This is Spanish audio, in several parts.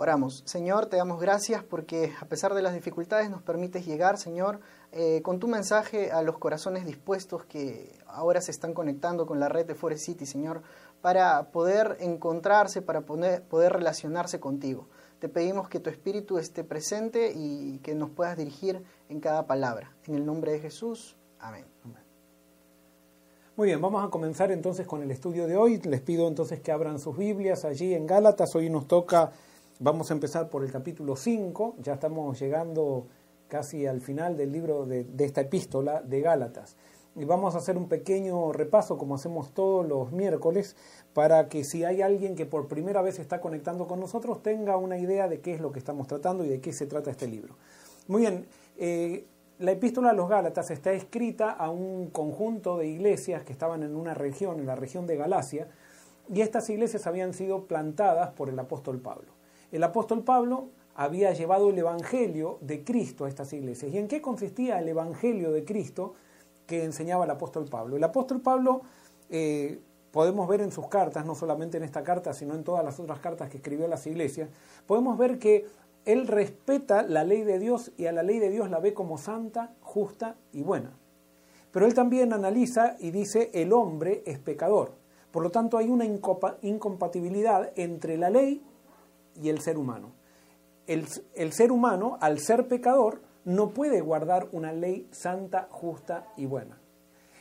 Oramos. Señor, te damos gracias porque a pesar de las dificultades nos permites llegar, Señor, eh, con tu mensaje a los corazones dispuestos que ahora se están conectando con la red de Forest City, Señor, para poder encontrarse, para poder, poder relacionarse contigo. Te pedimos que tu Espíritu esté presente y que nos puedas dirigir en cada palabra. En el nombre de Jesús. Amén. Muy bien, vamos a comenzar entonces con el estudio de hoy. Les pido entonces que abran sus Biblias allí en Gálatas. Hoy nos toca Vamos a empezar por el capítulo 5, ya estamos llegando casi al final del libro de, esta epístola de Gálatas. Y vamos a hacer un pequeño repaso, como hacemos todos los miércoles, para que si hay alguien que por primera vez está conectando con nosotros, tenga una idea de qué es lo que estamos tratando y de qué se trata este libro. Muy bien, eh, la epístola a los Gálatas está escrita a un conjunto de iglesias que estaban en una región, en la región de Galacia, y estas iglesias habían sido plantadas por el apóstol Pablo el apóstol Pablo había llevado el Evangelio de Cristo a estas iglesias. ¿Y en qué consistía el Evangelio de Cristo que enseñaba el apóstol Pablo? El apóstol Pablo, eh, podemos ver en sus cartas, no solamente en esta carta, sino en todas las otras cartas que escribió a las iglesias, podemos ver que él respeta la ley de Dios y a la ley de Dios la ve como santa, justa y buena. Pero él también analiza y dice el hombre es pecador. Por lo tanto, hay una incompatibilidad entre la ley y el ser humano. El, ser humano, al ser pecador, no puede guardar una ley santa, justa y buena.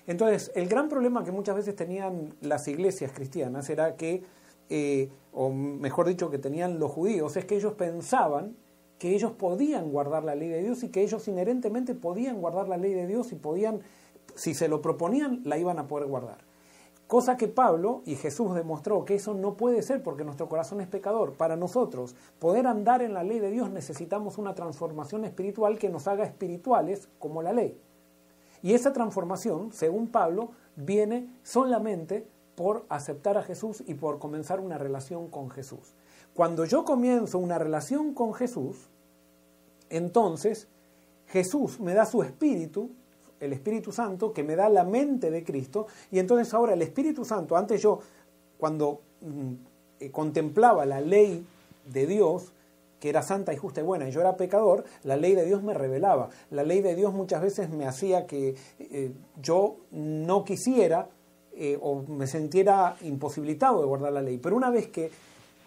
Entonces, el gran problema que muchas veces tenían las iglesias cristianas era que, eh, o mejor dicho, que tenían los judíos, es que ellos pensaban que ellos podían guardar la ley de Dios y que ellos inherentemente podían guardar la ley de Dios y podían, si se lo proponían, la iban a poder guardar. Cosa que Pablo y Jesús demostró que eso no puede ser porque nuestro corazón es pecador. Para nosotros poder andar en la ley de Dios necesitamos una transformación espiritual que nos haga espirituales como la ley. Y esa transformación, según Pablo, viene solamente por aceptar a Jesús y por comenzar una relación con Jesús. Cuando yo comienzo una relación con Jesús, entonces Jesús me da su espíritu el Espíritu Santo que me da la mente de Cristo y entonces ahora el Espíritu Santo, antes yo cuando mm, eh, contemplaba la ley de Dios, que era santa y justa y buena, y yo era pecador, la ley de Dios me revelaba. La ley de Dios muchas veces me hacía que eh, yo no quisiera eh, o me sintiera imposibilitado de guardar la ley. Pero una vez que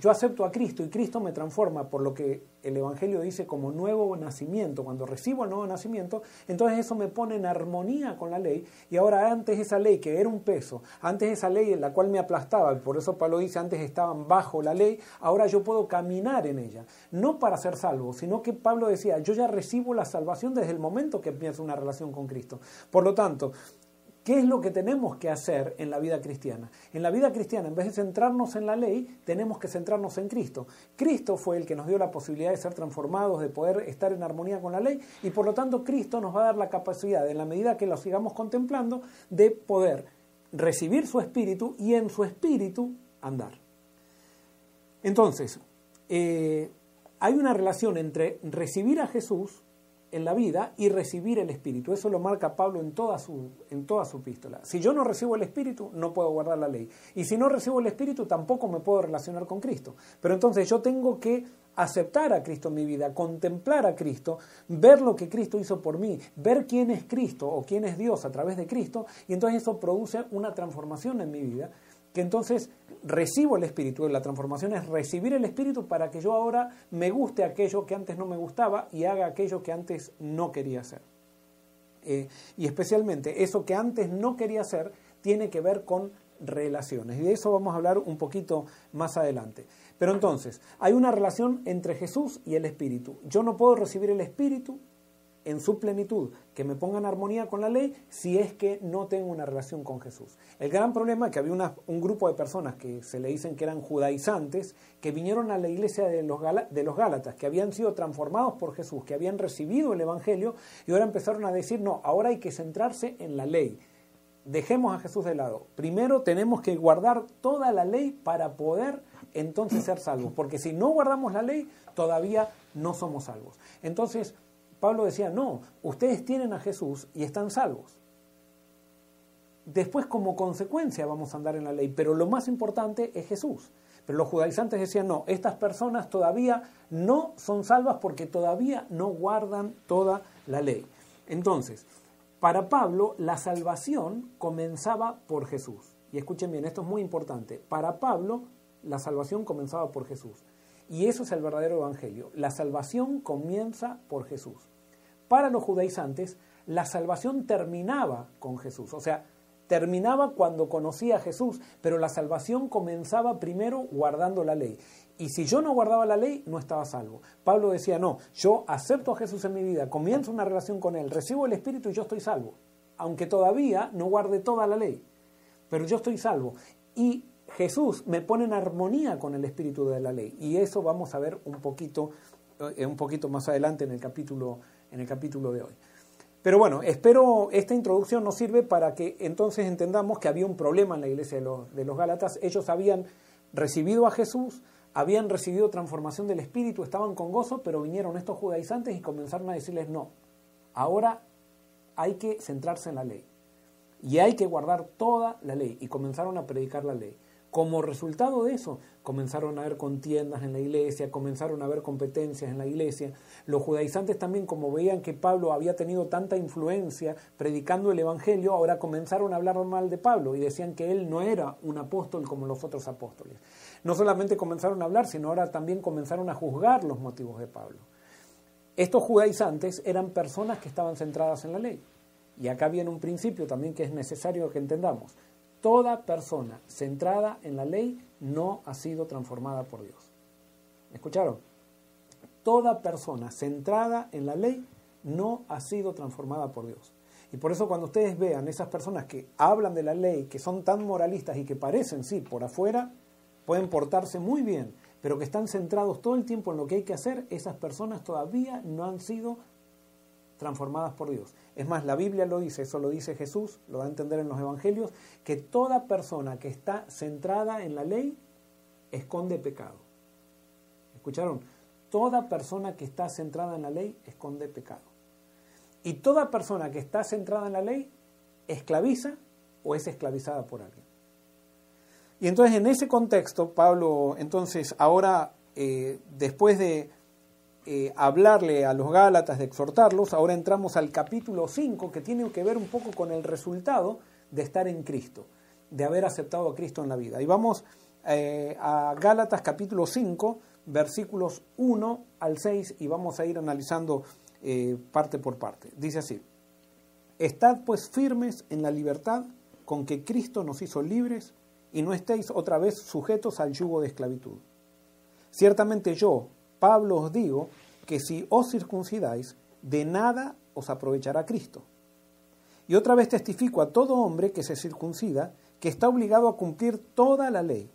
yo acepto a Cristo y Cristo me transforma por lo que el Evangelio dice como nuevo nacimiento. Cuando recibo el nuevo nacimiento, entonces eso me pone en armonía con la ley. Y ahora antes esa ley que era un peso, antes esa ley en la cual me aplastaba, por eso Pablo dice antes estaban bajo la ley, ahora yo puedo caminar en ella. No para ser salvo, sino que Pablo decía, yo ya recibo la salvación desde el momento que empiezo una relación con Cristo. Por lo tanto, ¿Qué es lo que tenemos que hacer en la vida cristiana? En la vida cristiana, en vez de centrarnos en la ley, tenemos que centrarnos en Cristo. Cristo fue el que nos dio la posibilidad de ser transformados, de poder estar en armonía con la ley, y por lo tanto Cristo nos va a dar la capacidad, en la medida que lo sigamos contemplando, de poder recibir su espíritu y en su espíritu andar. Entonces, eh, hay una relación entre recibir a Jesús en la vida y recibir el Espíritu. Eso lo marca Pablo en toda, su, en toda su epístola. Si yo no recibo el Espíritu, no puedo guardar la ley. Y si no recibo el Espíritu, tampoco me puedo relacionar con Cristo. Pero entonces yo tengo que aceptar a Cristo en mi vida, contemplar a Cristo, ver lo que Cristo hizo por mí, ver quién es Cristo o quién es Dios a través de Cristo, y entonces eso produce una transformación en mi vida, que entonces recibo el Espíritu. La transformación es recibir el Espíritu para que yo ahora me guste aquello que antes no me gustaba y haga aquello que antes no quería hacer. Eh, y especialmente eso que antes no quería hacer tiene que ver con relaciones. Y de eso vamos a hablar un poquito más adelante. Pero entonces, hay una relación entre Jesús y el Espíritu. Yo no puedo recibir el Espíritu en su plenitud, que me ponga en armonía con la ley, si es que no tengo una relación con Jesús. El gran problema es que había un grupo de personas que se le dicen que eran judaizantes, que vinieron a la iglesia de los, de los Gálatas, que habían sido transformados por Jesús, que habían recibido el Evangelio, y ahora empezaron a decir, no, ahora hay que centrarse en la ley. Dejemos a Jesús de lado. Primero tenemos que guardar toda la ley para poder entonces ser salvos, porque si no guardamos la ley, todavía no somos salvos. Entonces, Pablo decía, no, ustedes tienen a Jesús y están salvos. Después como consecuencia vamos a andar en la ley, pero lo más importante es Jesús. Pero los judaizantes decían, no, estas personas todavía no son salvas porque todavía no guardan toda la ley. Entonces, para Pablo, la salvación comenzaba por Jesús. Y escuchen bien, esto es muy importante. Para Pablo, la salvación comenzaba por Jesús. Y eso es el verdadero evangelio. La salvación comienza por Jesús. Para los judaizantes, la salvación terminaba con Jesús. O sea, terminaba cuando conocía a Jesús, pero la salvación comenzaba primero guardando la ley. Y si yo no guardaba la ley, no estaba salvo. Pablo decía, no, yo acepto a Jesús en mi vida, comienzo una relación con Él, recibo el Espíritu y yo estoy salvo. Aunque todavía no guarde toda la ley, pero yo estoy salvo. Y Jesús me pone en armonía con el Espíritu de la ley. Y eso vamos a ver un poquito, eh, un poquito más adelante en el capítulo, en el capítulo de hoy. Pero bueno, espero esta introducción nos sirve para que entonces entendamos que había un problema en la iglesia de los, de los Gálatas. Ellos habían recibido a Jesús, habían recibido transformación del Espíritu, estaban con gozo, pero vinieron estos judaizantes y comenzaron a decirles no. Ahora hay que centrarse en la ley. Y hay que guardar toda la ley. Y comenzaron a predicar la ley. Como resultado de eso, comenzaron a haber contiendas en la iglesia, comenzaron a haber competencias en la iglesia. Los judaizantes también, como veían que Pablo había tenido tanta influencia predicando el Evangelio, ahora comenzaron a hablar mal de Pablo y decían que él no era un apóstol como los otros apóstoles. No solamente comenzaron a hablar, sino ahora también comenzaron a juzgar los motivos de Pablo. Estos judaizantes eran personas que estaban centradas en la ley. Y acá viene un principio también que es necesario que entendamos. Toda persona centrada en la ley no ha sido transformada por Dios. ¿Me escucharon? Toda persona centrada en la ley no ha sido transformada por Dios. Y por eso cuando ustedes vean esas personas que hablan de la ley, que son tan moralistas y que parecen, sí, por afuera, pueden portarse muy bien, pero que están centrados todo el tiempo en lo que hay que hacer, esas personas todavía no han sido transformadas por Dios. Es más, la Biblia lo dice, eso lo dice Jesús, lo da a entender en los Evangelios, que toda persona que está centrada en la ley esconde pecado. ¿Escucharon? Toda persona que está centrada en la ley esconde pecado. Y toda persona que está centrada en la ley esclaviza o es esclavizada por alguien. Y entonces en ese contexto, Pablo, entonces ahora, eh, después de eh, hablarle a los Gálatas, de exhortarlos, ahora entramos al capítulo 5, que tiene que ver un poco con el resultado de estar en Cristo, de haber aceptado a Cristo en la vida. Y vamos eh, a Gálatas capítulo 5, versículos 1 al 6, y vamos a ir analizando eh, parte por parte. Dice así, Estad pues firmes en la libertad con que Cristo nos hizo libres, y no estéis otra vez sujetos al yugo de esclavitud. Ciertamente yo, Pablo os digo que si os circuncidáis, de nada os aprovechará Cristo. Y otra vez testifico a todo hombre que se circuncida que está obligado a cumplir toda la ley.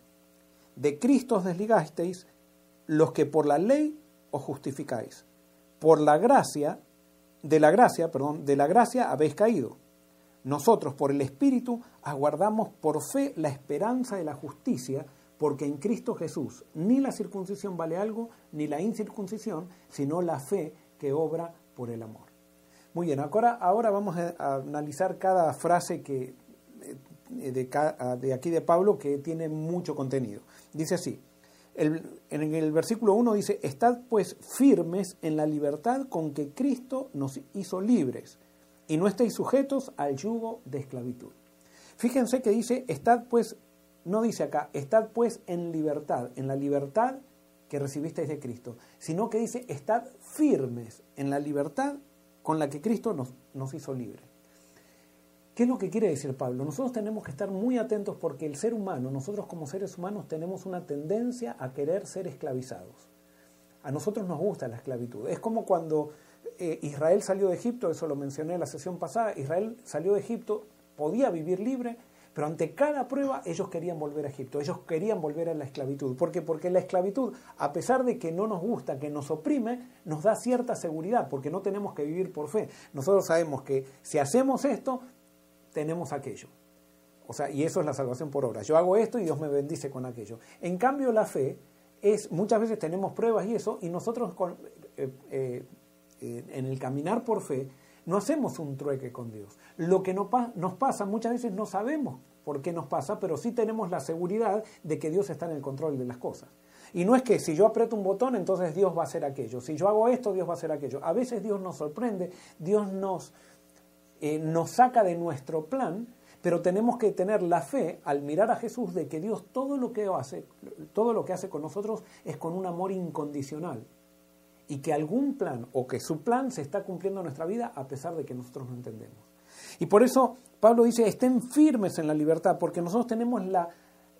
De Cristo os desligasteis los que por la ley os justificáis. Por la gracia, de la gracia, perdón, de la gracia habéis caído. Nosotros por el Espíritu aguardamos por fe la esperanza de la justicia porque en Cristo Jesús ni la circuncisión vale algo, ni la incircuncisión, sino la fe que obra por el amor. Muy bien, ahora, ahora vamos a analizar cada frase que, eh, de, aquí de Pablo que tiene mucho contenido. Dice así, en el versículo 1 dice, estad pues firmes en la libertad con que Cristo nos hizo libres y no estéis sujetos al yugo de esclavitud. Fíjense que dice, estad pues no dice acá, estad pues en libertad, en la libertad que recibisteis de Cristo, sino que dice, estad firmes en la libertad con la que Cristo nos, nos hizo libres. ¿Qué es lo que quiere decir Pablo? Nosotros tenemos que estar muy atentos porque el ser humano, nosotros como seres humanos tenemos una tendencia a querer ser esclavizados. A nosotros nos gusta la esclavitud. Es como cuando eh, Israel salió de Egipto, eso lo mencioné en la sesión pasada, Israel salió de Egipto, podía vivir libre, pero ante cada prueba ellos querían volver a Egipto, ellos querían volver a la esclavitud. ¿Por qué? Porque la esclavitud, a pesar de que no nos gusta, que nos oprime, nos da cierta seguridad, porque no tenemos que vivir por fe. Nosotros sabemos que si hacemos esto, tenemos aquello. O sea, y eso es la salvación por obra. Yo hago esto y Dios me bendice con aquello. En cambio, la fe es, muchas veces tenemos pruebas y eso, y nosotros eh, eh, eh, en el caminar por fe, no hacemos un trueque con Dios. Lo que nos pasa muchas veces no sabemos por qué nos pasa, pero sí tenemos la seguridad de que Dios está en el control de las cosas. Y no es que si yo aprieto un botón, entonces Dios va a hacer aquello. Si yo hago esto, Dios va a hacer aquello. A veces Dios nos sorprende, Dios nos, eh, nos saca de nuestro plan, pero tenemos que tener la fe al mirar a Jesús de que Dios todo lo que hace, todo lo que hace con nosotros es con un amor incondicional. Y que algún plan o que su plan se está cumpliendo en nuestra vida a pesar de que nosotros no entendemos. Y por eso Pablo dice, estén firmes en la libertad, porque nosotros tenemos la,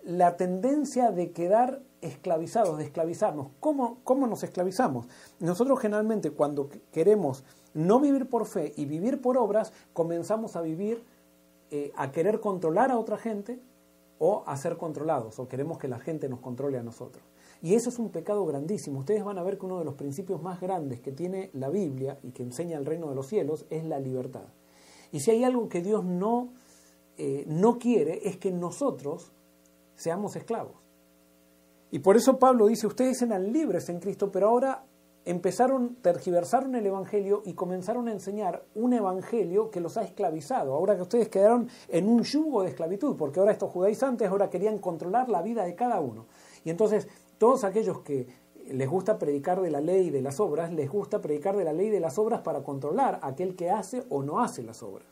la tendencia de quedar esclavizados, de esclavizarnos. ¿Cómo, ¿Cómo nos esclavizamos? Nosotros generalmente cuando queremos no vivir por fe y vivir por obras, comenzamos a vivir, eh, a querer controlar a otra gente o a ser controlados, o queremos que la gente nos controle a nosotros. Y eso es un pecado grandísimo. Ustedes van a ver que uno de los principios más grandes que tiene la Biblia y que enseña el reino de los cielos es la libertad. Y si hay algo que Dios no, eh, no quiere es que nosotros seamos esclavos. Y por eso Pablo dice, ustedes eran libres en Cristo, pero ahora empezaron, tergiversaron el Evangelio y comenzaron a enseñar un Evangelio que los ha esclavizado. Ahora que ustedes quedaron en un yugo de esclavitud, porque ahora estos judaizantes ahora querían controlar la vida de cada uno. Y entonces todos aquellos que les gusta predicar de la ley y de las obras, les gusta predicar de la ley y de las obras para controlar a aquel que hace o no hace las obras.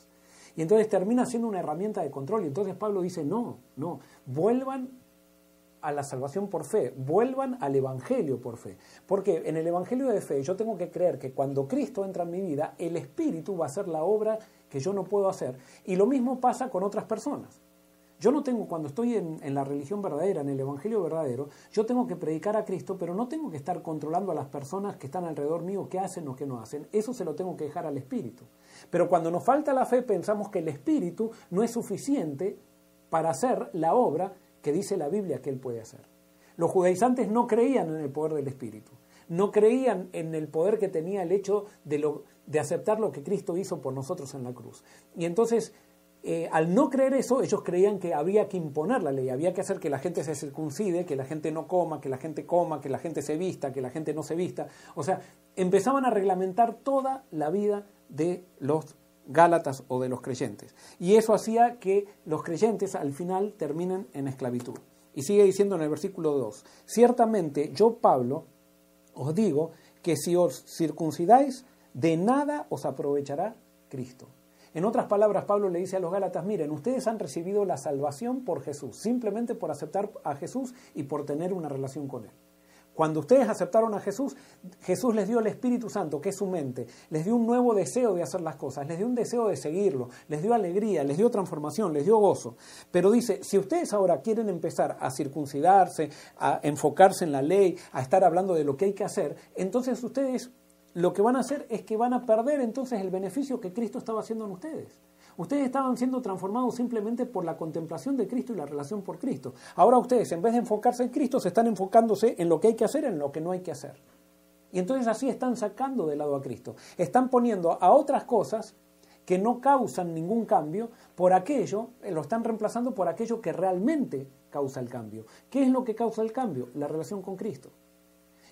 Y entonces termina siendo una herramienta de control. Y entonces Pablo dice, no, no, vuelvan a la salvación por fe, vuelvan al Evangelio por fe. Porque en el Evangelio de fe yo tengo que creer que cuando Cristo entra en mi vida, el Espíritu va a hacer la obra que yo no puedo hacer. Y lo mismo pasa con otras personas. Yo no tengo, cuando estoy en, la religión verdadera, en el Evangelio verdadero, yo tengo que predicar a Cristo, pero no tengo que estar controlando a las personas que están alrededor mío, qué hacen o qué no hacen. Eso se lo tengo que dejar al Espíritu. Pero cuando nos falta la fe, pensamos que el Espíritu no es suficiente para hacer la obra que dice la Biblia que Él puede hacer. Los judaizantes no creían en el poder del Espíritu, no creían en el poder que tenía el hecho de, lo, de aceptar lo que Cristo hizo por nosotros en la cruz. Y entonces eh, al no creer eso, ellos creían que había que imponer la ley, había que hacer que la gente se circuncide, que la gente no coma, que la gente coma, que la gente se vista, que la gente no se vista. O sea, empezaban a reglamentar toda la vida de los Gálatas o de los creyentes. Y eso hacía que los creyentes al final terminen en esclavitud. Y sigue diciendo en el versículo 2, ciertamente yo, Pablo, os digo que si os circuncidáis, de nada os aprovechará Cristo. En otras palabras, Pablo le dice a los Gálatas, miren, ustedes han recibido la salvación por Jesús, simplemente por aceptar a Jesús y por tener una relación con Él. Cuando ustedes aceptaron a Jesús, Jesús les dio el Espíritu Santo, que es su mente, les dio un nuevo deseo de hacer las cosas, les dio un deseo de seguirlo, les dio alegría, les dio transformación, les dio gozo. Pero dice, si ustedes ahora quieren empezar a circuncidarse, a enfocarse en la ley, a estar hablando de lo que hay que hacer, entonces ustedes lo que van a hacer es que van a perder entonces el beneficio que Cristo estaba haciendo en ustedes. Ustedes estaban siendo transformados simplemente por la contemplación de Cristo y la relación por Cristo. Ahora ustedes, en vez de enfocarse en Cristo, se están enfocándose en lo que hay que hacer, en lo que no hay que hacer. Y entonces así están sacando de lado a Cristo. Están poniendo a otras cosas que no causan ningún cambio por aquello, eh, lo están reemplazando por aquello que realmente causa el cambio. ¿Qué es lo que causa el cambio? La relación con Cristo.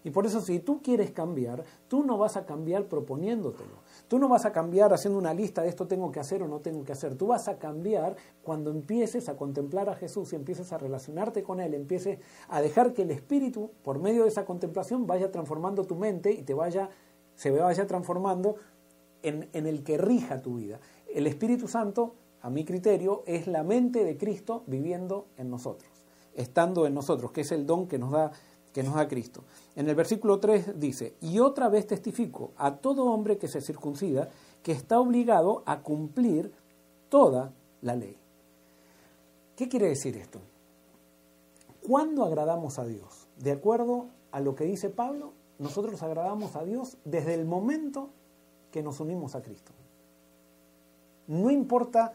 Y por eso si tú quieres cambiar, tú no vas a cambiar proponiéndotelo. Tú no vas a cambiar haciendo una lista de esto tengo que hacer o no tengo que hacer. Tú vas a cambiar cuando empieces a contemplar a Jesús y empieces a relacionarte con Él, empieces a dejar que el Espíritu, por medio de esa contemplación, vaya transformando tu mente y te vaya, se vaya transformando en, en el que rija tu vida. El Espíritu Santo, a mi criterio, es la mente de Cristo viviendo en nosotros, estando en nosotros, que es el don que nos da que nos da Cristo. En el versículo 3 dice, y otra vez testifico a todo hombre que se circuncida que está obligado a cumplir toda la ley. ¿Qué quiere decir esto? ¿Cuándo agradamos a Dios? De acuerdo a lo que dice Pablo, nosotros agradamos a Dios desde el momento que nos unimos a Cristo. No importa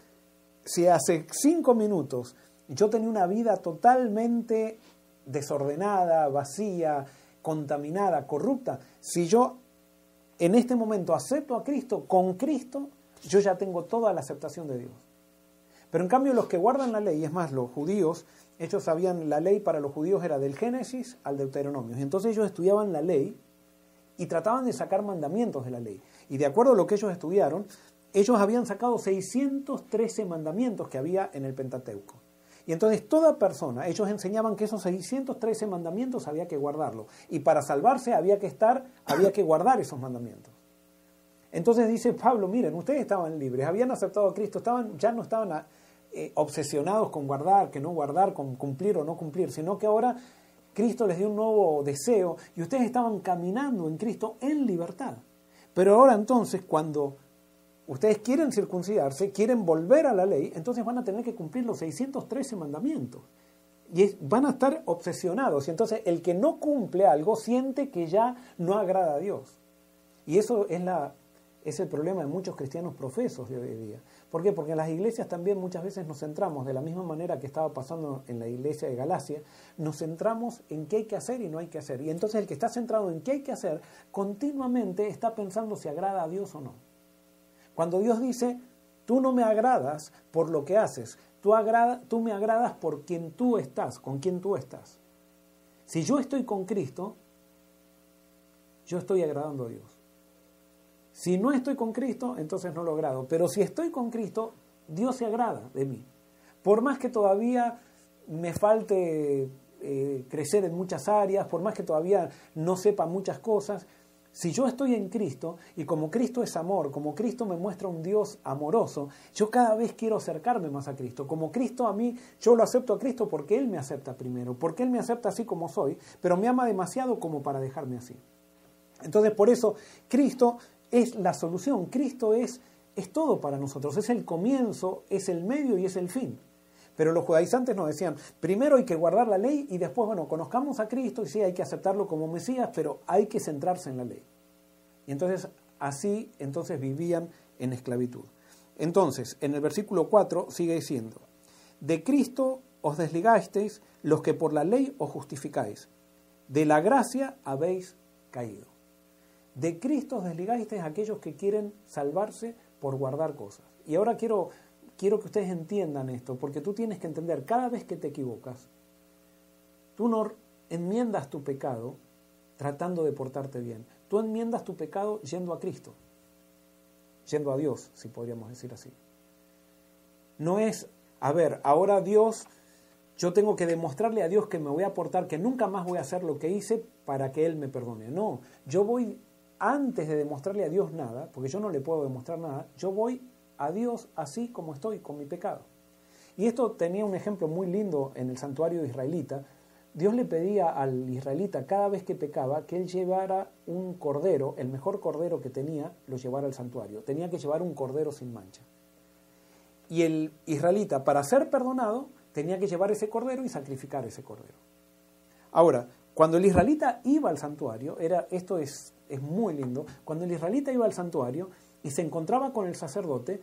si hace cinco minutos yo tenía una vida totalmente desordenada, vacía, contaminada, corrupta, si yo en este momento acepto a Cristo, con Cristo, yo ya tengo toda la aceptación de Dios. Pero en cambio los que guardan la ley, es más, los judíos, ellos sabían, la ley para los judíos era del Génesis al Deuteronomio. Y entonces ellos estudiaban la ley y trataban de sacar mandamientos de la ley. Y de acuerdo a lo que ellos estudiaron, ellos habían sacado 613 mandamientos que había en el Pentateuco. Y entonces toda persona, ellos enseñaban que esos 613 mandamientos había que guardarlo. Y para salvarse había que estar, había que guardar esos mandamientos. Entonces dice Pablo, miren, ustedes estaban libres, habían aceptado a Cristo, estaban, ya no estaban eh, obsesionados con guardar, que no guardar, con cumplir o no cumplir, sino que ahora Cristo les dio un nuevo deseo y ustedes estaban caminando en Cristo en libertad. Pero ahora entonces, cuando ustedes quieren circuncidarse, quieren volver a la ley, entonces van a tener que cumplir los 613 mandamientos. Y van a estar obsesionados. Y entonces el que no cumple algo siente que ya no agrada a Dios. Y eso es, la, es el problema de muchos cristianos profesos de hoy en día. ¿Por qué? Porque en las iglesias también muchas veces nos centramos, de la misma manera que estaba pasando en la iglesia de Galacia, nos centramos en qué hay que hacer y no hay que hacer. Y entonces el que está centrado en qué hay que hacer, continuamente está pensando si agrada a Dios o no. Cuando Dios dice, tú no me agradas por lo que haces, tú, me agradas por quien tú estás, con quien tú estás. Si yo estoy con Cristo, yo estoy agradando a Dios. Si no estoy con Cristo, entonces no lo agrado. Pero si estoy con Cristo, Dios se agrada de mí. Por más que todavía me falte eh, crecer en muchas áreas, por más que todavía no sepa muchas cosas, si yo estoy en Cristo y como Cristo es amor, como Cristo me muestra un Dios amoroso, yo cada vez quiero acercarme más a Cristo. Como Cristo a mí, yo lo acepto a Cristo porque Él me acepta primero, porque Él me acepta así como soy, pero me ama demasiado como para dejarme así. Entonces por eso Cristo es la solución, Cristo es, es todo para nosotros, es el comienzo, es el medio y es el fin. Pero los judaizantes nos decían, primero hay que guardar la ley y después, bueno, conozcamos a Cristo y sí, hay que aceptarlo como Mesías, pero hay que centrarse en la ley. Y entonces, así, entonces vivían en esclavitud. Entonces, en el versículo 4 sigue diciendo, de Cristo os desligasteis los que por la ley os justificáis, de la gracia habéis caído. De Cristo os desligasteis aquellos que quieren salvarse por guardar cosas. Y ahora quiero quiero que ustedes entiendan esto, porque tú tienes que entender, cada vez que te equivocas, tú no enmiendas tu pecado tratando de portarte bien, tú enmiendas tu pecado yendo a Cristo, yendo a Dios, si podríamos decir así. No es, a ver, ahora Dios, yo tengo que demostrarle a Dios que me voy a portar, que nunca más voy a hacer lo que hice para que Él me perdone. No, yo voy, antes de demostrarle a Dios nada, porque yo no le puedo demostrar nada, yo voy a Dios así como estoy con mi pecado. Y esto tenía un ejemplo muy lindo en el santuario israelita. Dios le pedía al israelita cada vez que pecaba que él llevara un cordero, el mejor cordero que tenía, lo llevara al santuario. Tenía que llevar un cordero sin mancha. Y el israelita, para ser perdonado, tenía que llevar ese cordero y sacrificar ese cordero. Ahora, cuando el israelita iba al santuario, era, esto es, es muy lindo, cuando el israelita iba al santuario, y se encontraba con el sacerdote,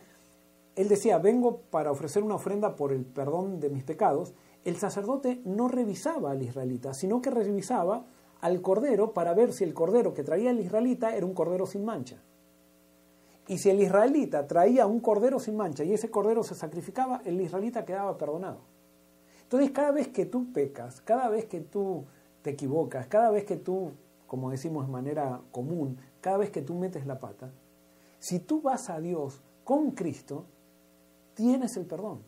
él decía, vengo para ofrecer una ofrenda por el perdón de mis pecados, el sacerdote no revisaba al israelita, sino que revisaba al cordero para ver si el cordero que traía el israelita era un cordero sin mancha. Y si el israelita traía un cordero sin mancha y ese cordero se sacrificaba, el israelita quedaba perdonado. Entonces cada vez que tú pecas, cada vez que tú te equivocas, cada vez que tú, como decimos de manera común, cada vez que tú metes la pata, si tú vas a Dios con Cristo, tienes el perdón.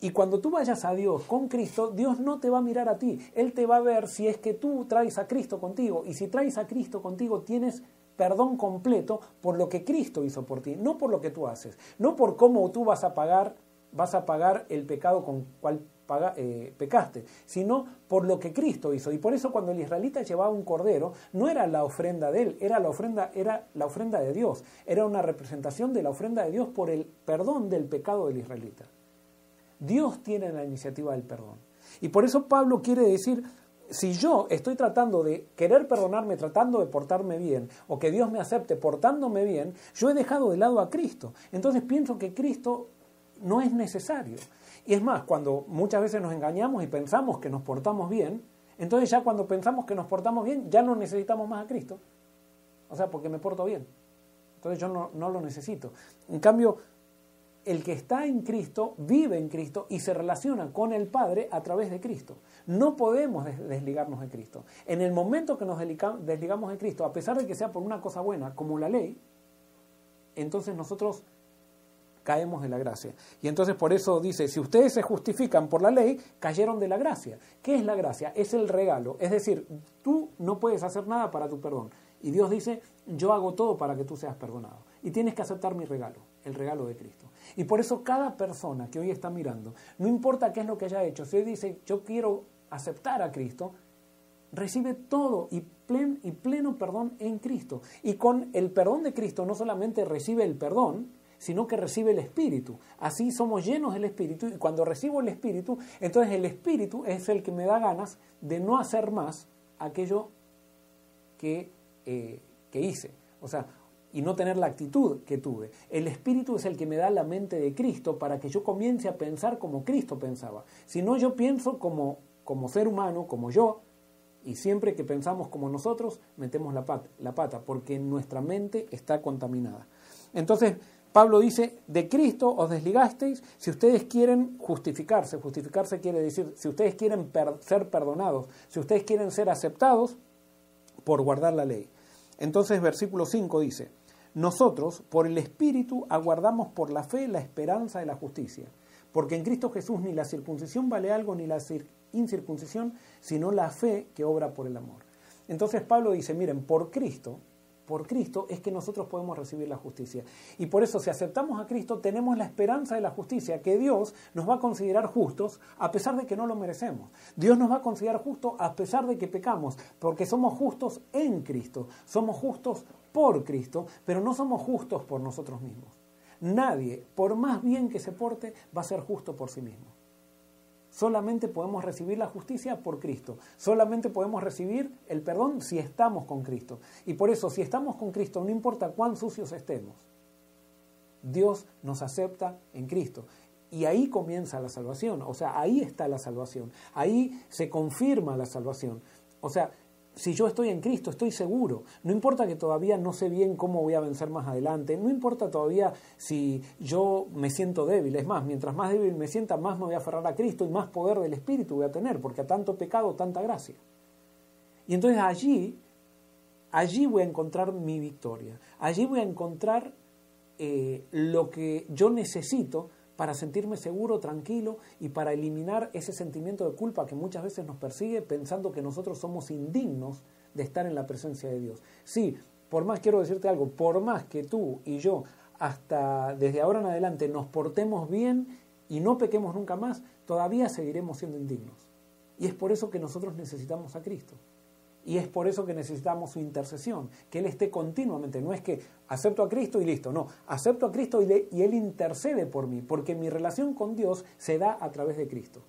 Y cuando tú vayas a Dios con Cristo, Dios no te va a mirar a ti. Él te va a ver si es que tú traes a Cristo contigo. Y si traes a Cristo contigo, tienes perdón completo por lo que Cristo hizo por ti, no por lo que tú haces, no por cómo tú vas a pagar, vas a pagar el pecado con cual eh, pecaste, sino por lo que Cristo hizo. Y por eso cuando el israelita llevaba un cordero, no era la ofrenda de él, era la ofrenda, era la ofrenda de Dios. Era una representación de la ofrenda de Dios por el perdón del pecado del israelita. Dios tiene la iniciativa del perdón. Y por eso Pablo quiere decir, si yo estoy tratando de querer perdonarme, tratando de portarme bien, o que Dios me acepte portándome bien, yo he dejado de lado a Cristo. Entonces pienso que Cristo no es necesario. Y es más, cuando muchas veces nos engañamos y pensamos que nos portamos bien, entonces ya cuando pensamos que nos portamos bien, ya no necesitamos más a Cristo. O sea, porque me porto bien. Entonces yo no, no lo necesito. En cambio, el que está en Cristo vive en Cristo y se relaciona con el Padre a través de Cristo. No podemos desligarnos de Cristo. En el momento que nos desligamos de Cristo, a pesar de que sea por una cosa buena, como la ley, entonces nosotros caemos de la gracia. Y entonces por eso dice, si ustedes se justifican por la ley, cayeron de la gracia. ¿Qué es la gracia? Es el regalo. Es decir, tú no puedes hacer nada para tu perdón. Y Dios dice, yo hago todo para que tú seas perdonado. Y tienes que aceptar mi regalo, el regalo de Cristo. Y por eso cada persona que hoy está mirando, no importa qué es lo que haya hecho, si él dice, yo quiero aceptar a Cristo, recibe todo y, y pleno perdón en Cristo. Y con el perdón de Cristo no solamente recibe el perdón, sino que recibe el Espíritu. Así somos llenos del Espíritu y cuando recibo el Espíritu, entonces el Espíritu es el que me da ganas de no hacer más aquello que, eh, que hice. O sea, y no tener la actitud que tuve. El Espíritu es el que me da la mente de Cristo para que yo comience a pensar como Cristo pensaba. Si no, yo pienso como, como ser humano, como yo, y siempre que pensamos como nosotros, metemos la pata, la pata, porque nuestra mente está contaminada. Entonces, Pablo dice, de Cristo os desligasteis si ustedes quieren justificarse. Justificarse quiere decir, si ustedes quieren ser perdonados, si ustedes quieren ser aceptados por guardar la ley. Entonces, versículo 5 dice, nosotros, por el Espíritu, aguardamos por la fe la esperanza de la justicia. Porque en Cristo Jesús ni la circuncisión vale algo, ni la incircuncisión, sino la fe que obra por el amor. Entonces Pablo dice, miren, por Cristo, por Cristo es que nosotros podemos recibir la justicia. Y por eso si aceptamos a Cristo tenemos la esperanza de la justicia, que Dios nos va a considerar justos a pesar de que no lo merecemos. Dios nos va a considerar justos a pesar de que pecamos, porque somos justos en Cristo, somos justos por Cristo, pero no somos justos por nosotros mismos. Nadie, por más bien que se porte, va a ser justo por sí mismo. Solamente podemos recibir la justicia por Cristo. Solamente podemos recibir el perdón si estamos con Cristo. Y por eso, si estamos con Cristo, no importa cuán sucios estemos, Dios nos acepta en Cristo. Y ahí comienza la salvación. O sea, ahí está la salvación. Ahí se confirma la salvación. O sea, si yo estoy en Cristo, estoy seguro. No importa que todavía no sé bien cómo voy a vencer más adelante. No importa todavía si yo me siento débil. Es más, mientras más débil me sienta, más me voy a aferrar a Cristo y más poder del Espíritu voy a tener, porque a tanto pecado, tanta gracia. Y entonces allí, allí voy a encontrar mi victoria. Allí voy a encontrar eh, lo que yo necesito para sentirme seguro, tranquilo y para eliminar ese sentimiento de culpa que muchas veces nos persigue pensando que nosotros somos indignos de estar en la presencia de Dios. Sí, por más quiero decirte algo, por más que tú y yo hasta desde ahora en adelante nos portemos bien y no pequemos nunca más, todavía seguiremos siendo indignos. Y es por eso que nosotros necesitamos a Cristo. Y es por eso que necesitamos su intercesión, que Él esté continuamente. No es que acepto a Cristo y listo, no, acepto a Cristo y, Él intercede por mí, porque mi relación con Dios se da a través de Cristo.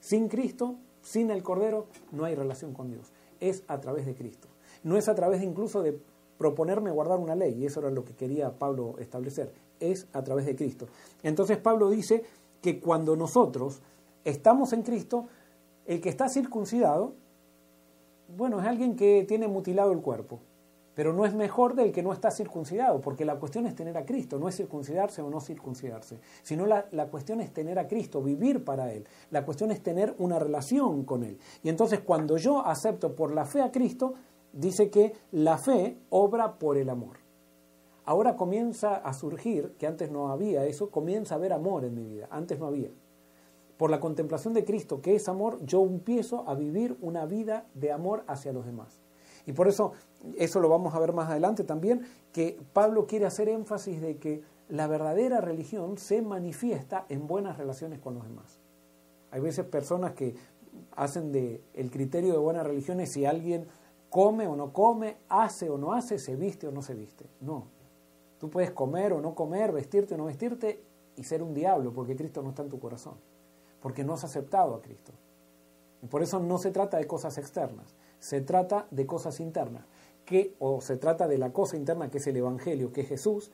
Sin Cristo, sin el Cordero, no hay relación con Dios. Es a través de Cristo. No es a través incluso de proponerme guardar una ley, y eso era lo que quería Pablo establecer, es a través de Cristo. Entonces Pablo dice que cuando nosotros estamos en Cristo, el que está circuncidado bueno, es alguien que tiene mutilado el cuerpo, pero no es mejor del que no está circuncidado, porque la cuestión es tener a Cristo, no es circuncidarse o no circuncidarse, sino la, la, cuestión es tener a Cristo, vivir para Él, la cuestión es tener una relación con Él. Y entonces cuando yo acepto por la fe a Cristo, dice que la fe obra por el amor. Ahora comienza a surgir, que antes no había eso, comienza a haber amor en mi vida, antes no había por la contemplación de Cristo, que es amor, yo empiezo a vivir una vida de amor hacia los demás. Y por eso, eso lo vamos a ver más adelante también, que Pablo quiere hacer énfasis de que la verdadera religión se manifiesta en buenas relaciones con los demás. Hay veces personas que hacen de el criterio de buenas religiones si alguien come o no come, hace o no hace, se viste o no se viste. No. Tú puedes comer o no comer, vestirte o no vestirte y ser un diablo porque Cristo no está en tu corazón porque no has aceptado a Cristo. Y por eso no se trata de cosas externas, se trata de cosas internas, que, o se trata de la cosa interna que es el Evangelio, que es Jesús,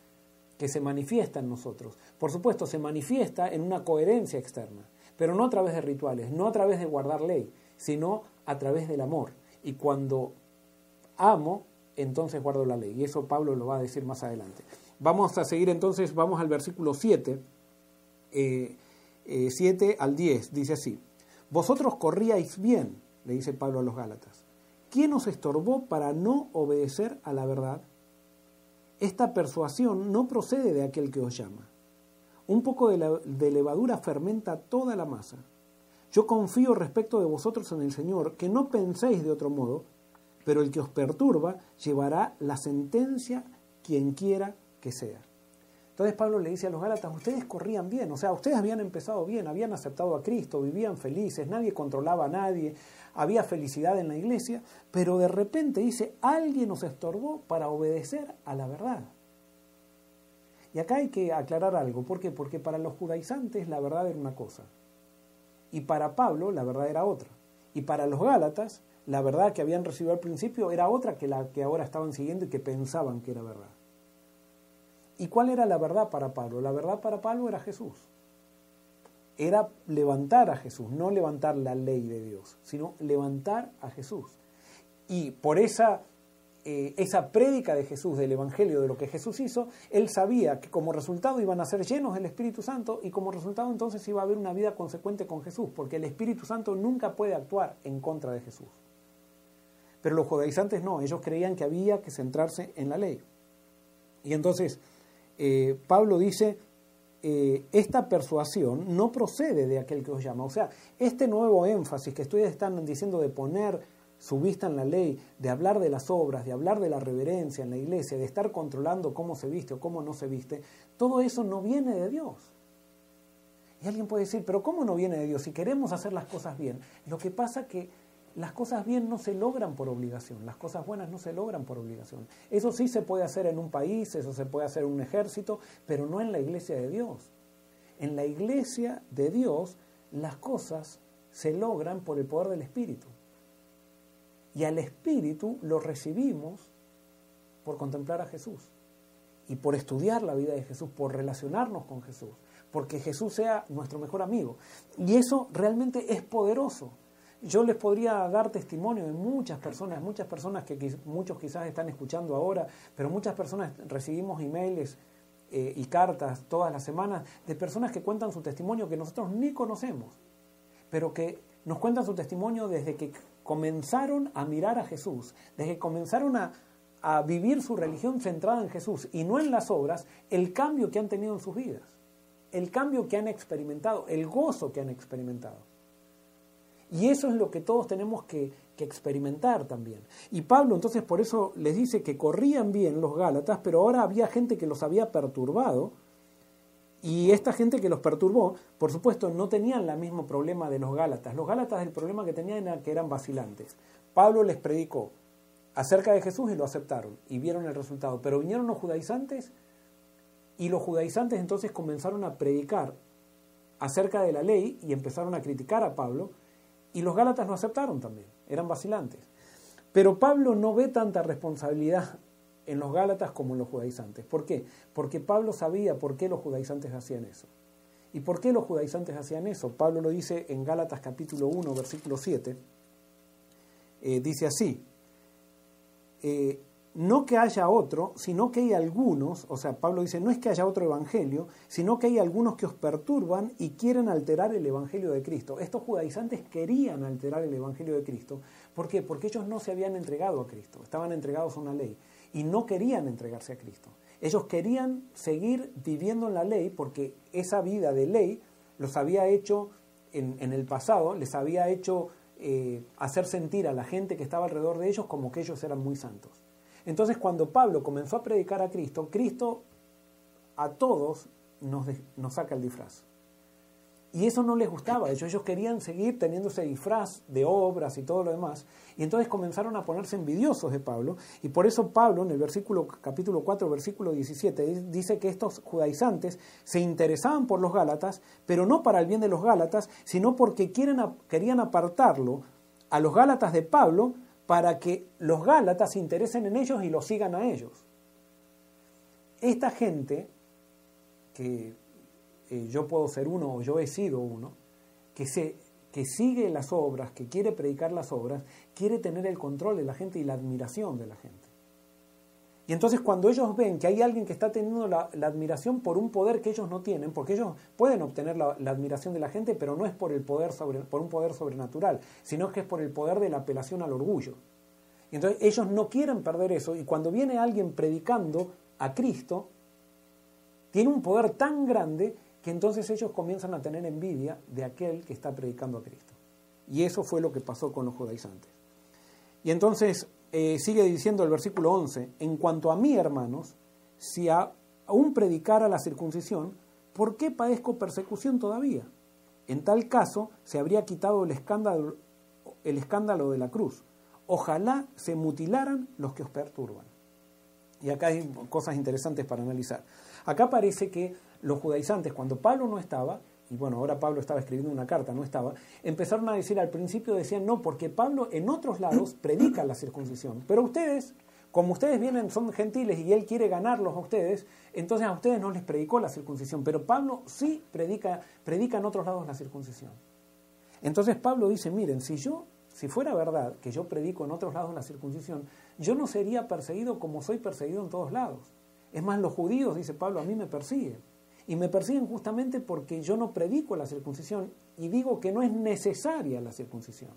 que se manifiesta en nosotros. Por supuesto, se manifiesta en una coherencia externa, pero no a través de rituales, no a través de guardar ley, sino a través del amor. Y cuando amo, entonces guardo la ley. Y eso Pablo lo va a decir más adelante. Vamos a seguir entonces, vamos al versículo 7. 7 eh, al 10, dice así, Vosotros corríais bien, le dice Pablo a los Gálatas. ¿Quién os estorbó para no obedecer a la verdad? Esta persuasión no procede de aquel que os llama. Un poco de, de levadura fermenta toda la masa. Yo confío respecto de vosotros en el Señor, que no penséis de otro modo, pero el que os perturba llevará la sentencia quien quiera que sea. Entonces Pablo le dice a los Gálatas, ustedes corrían bien, o sea, ustedes habían empezado bien, habían aceptado a Cristo, vivían felices, nadie controlaba a nadie, había felicidad en la iglesia, pero de repente dice, alguien nos estorbó para obedecer a la verdad. Y acá hay que aclarar algo, ¿por qué? Porque para los judaizantes la verdad era una cosa, y para Pablo la verdad era otra, y para los Gálatas la verdad que habían recibido al principio era otra que la que ahora estaban siguiendo y que pensaban que era verdad. ¿Y cuál era la verdad para Pablo? La verdad para Pablo era Jesús. Era levantar a Jesús, no levantar la ley de Dios, sino levantar a Jesús. Y por esa, eh, esa prédica de Jesús, del Evangelio, de lo que Jesús hizo, él sabía que como resultado iban a ser llenos del Espíritu Santo y como resultado entonces iba a haber una vida consecuente con Jesús, porque el Espíritu Santo nunca puede actuar en contra de Jesús. Pero los judaizantes no, ellos creían que había que centrarse en la ley. Y entonces eh, Pablo dice, eh, esta persuasión no procede de aquel que os llama. O sea, este nuevo énfasis que ustedes están diciendo de poner su vista en la ley, de hablar de las obras, de hablar de la reverencia en la iglesia, de estar controlando cómo se viste o cómo no se viste, todo eso no viene de Dios. Y alguien puede decir, pero ¿cómo no viene de Dios? Si queremos hacer las cosas bien. Lo que pasa que las cosas bien no se logran por obligación, las cosas buenas no se logran por obligación. Eso sí se puede hacer en un país, eso se puede hacer en un ejército, pero no en la iglesia de Dios. En la iglesia de Dios las cosas se logran por el poder del Espíritu. Y al Espíritu lo recibimos por contemplar a Jesús y por estudiar la vida de Jesús, por relacionarnos con Jesús, porque Jesús sea nuestro mejor amigo. Y eso realmente es poderoso. Yo les podría dar testimonio de muchas personas, muchas personas que muchos quizás están escuchando ahora, pero muchas personas recibimos emails eh, y cartas todas las semanas de personas que cuentan su testimonio que nosotros ni conocemos, pero que nos cuentan su testimonio desde que comenzaron a mirar a Jesús, desde que comenzaron a, a vivir su religión centrada en Jesús y no en las obras, el cambio que han tenido en sus vidas, el cambio que han experimentado, el gozo que han experimentado. Y eso es lo que todos tenemos que, experimentar también. Y Pablo entonces por eso les dice que corrían bien los Gálatas, pero ahora había gente que los había perturbado. Y esta gente que los perturbó, por supuesto, no tenían el mismo problema de los Gálatas. Los Gálatas el problema que tenían era que eran vacilantes. Pablo les predicó acerca de Jesús y lo aceptaron y vieron el resultado. Pero vinieron los judaizantes y los judaizantes entonces comenzaron a predicar acerca de la ley y empezaron a criticar a Pablo y los Gálatas lo aceptaron también, eran vacilantes. Pero Pablo no ve tanta responsabilidad en los Gálatas como en los judaizantes. ¿Por qué? Porque Pablo sabía por qué los judaizantes hacían eso. ¿Y por qué los judaizantes hacían eso? Pablo lo dice en Gálatas capítulo 1, versículo 7. Eh, dice así, eh, no que haya otro, sino que hay algunos, o sea, Pablo dice, no es que haya otro evangelio, sino que hay algunos que os perturban y quieren alterar el evangelio de Cristo. Estos judaizantes querían alterar el evangelio de Cristo. ¿Por qué? Porque ellos no se habían entregado a Cristo, estaban entregados a una ley y no querían entregarse a Cristo. Ellos querían seguir viviendo en la ley porque esa vida de ley los había hecho en, el pasado, les había hecho eh, hacer sentir a la gente que estaba alrededor de ellos como que ellos eran muy santos. Entonces cuando Pablo comenzó a predicar a Cristo, Cristo a todos nos, nos saca el disfraz. Y eso no les gustaba, ellos, ellos querían seguir teniendo ese disfraz de obras y todo lo demás. Y entonces comenzaron a ponerse envidiosos de Pablo. Y por eso Pablo, en el versículo, capítulo 4, versículo 17, dice que estos judaizantes se interesaban por los Gálatas, pero no para el bien de los Gálatas, sino porque quieren, querían apartarlo a los Gálatas de Pablo para que los Gálatas se interesen en ellos y los sigan a ellos. Esta gente, que eh, yo puedo ser uno o yo he sido uno, que, se, que sigue las obras, que quiere predicar las obras, quiere tener el control de la gente y la admiración de la gente. Y entonces cuando ellos ven que hay alguien que está teniendo la, admiración por un poder que ellos no tienen, porque ellos pueden obtener la, admiración de la gente, pero no es por, el poder por un poder sobrenatural, sino que es por el poder de la apelación al orgullo. Y entonces ellos no quieren perder eso y cuando viene alguien predicando a Cristo, tiene un poder tan grande que entonces ellos comienzan a tener envidia de aquel que está predicando a Cristo. Y eso fue lo que pasó con los judaizantes. Y entonces eh, sigue diciendo el versículo 11, en cuanto a mí, hermanos, si aún predicara la circuncisión, ¿por qué padezco persecución todavía? En tal caso, se habría quitado el escándalo, el escándalo de la cruz. Ojalá se mutilaran los que os perturban. Y acá hay cosas interesantes para analizar. Acá parece que los judaizantes, cuando Pablo no estaba, y bueno, ahora Pablo estaba escribiendo una carta, no estaba, empezaron a decir al principio, decían, no, porque Pablo en otros lados predica la circuncisión, pero ustedes, como ustedes vienen, son gentiles y él quiere ganarlos a ustedes, entonces a ustedes no les predicó la circuncisión, pero Pablo sí predica, predica en otros lados la circuncisión. Entonces Pablo dice, miren, si yo, si fuera verdad que yo predico en otros lados la circuncisión, yo no sería perseguido como soy perseguido en todos lados. Es más, los judíos, dice Pablo, a mí me persiguen. Y me persiguen justamente porque yo no predico la circuncisión y digo que no es necesaria la circuncisión.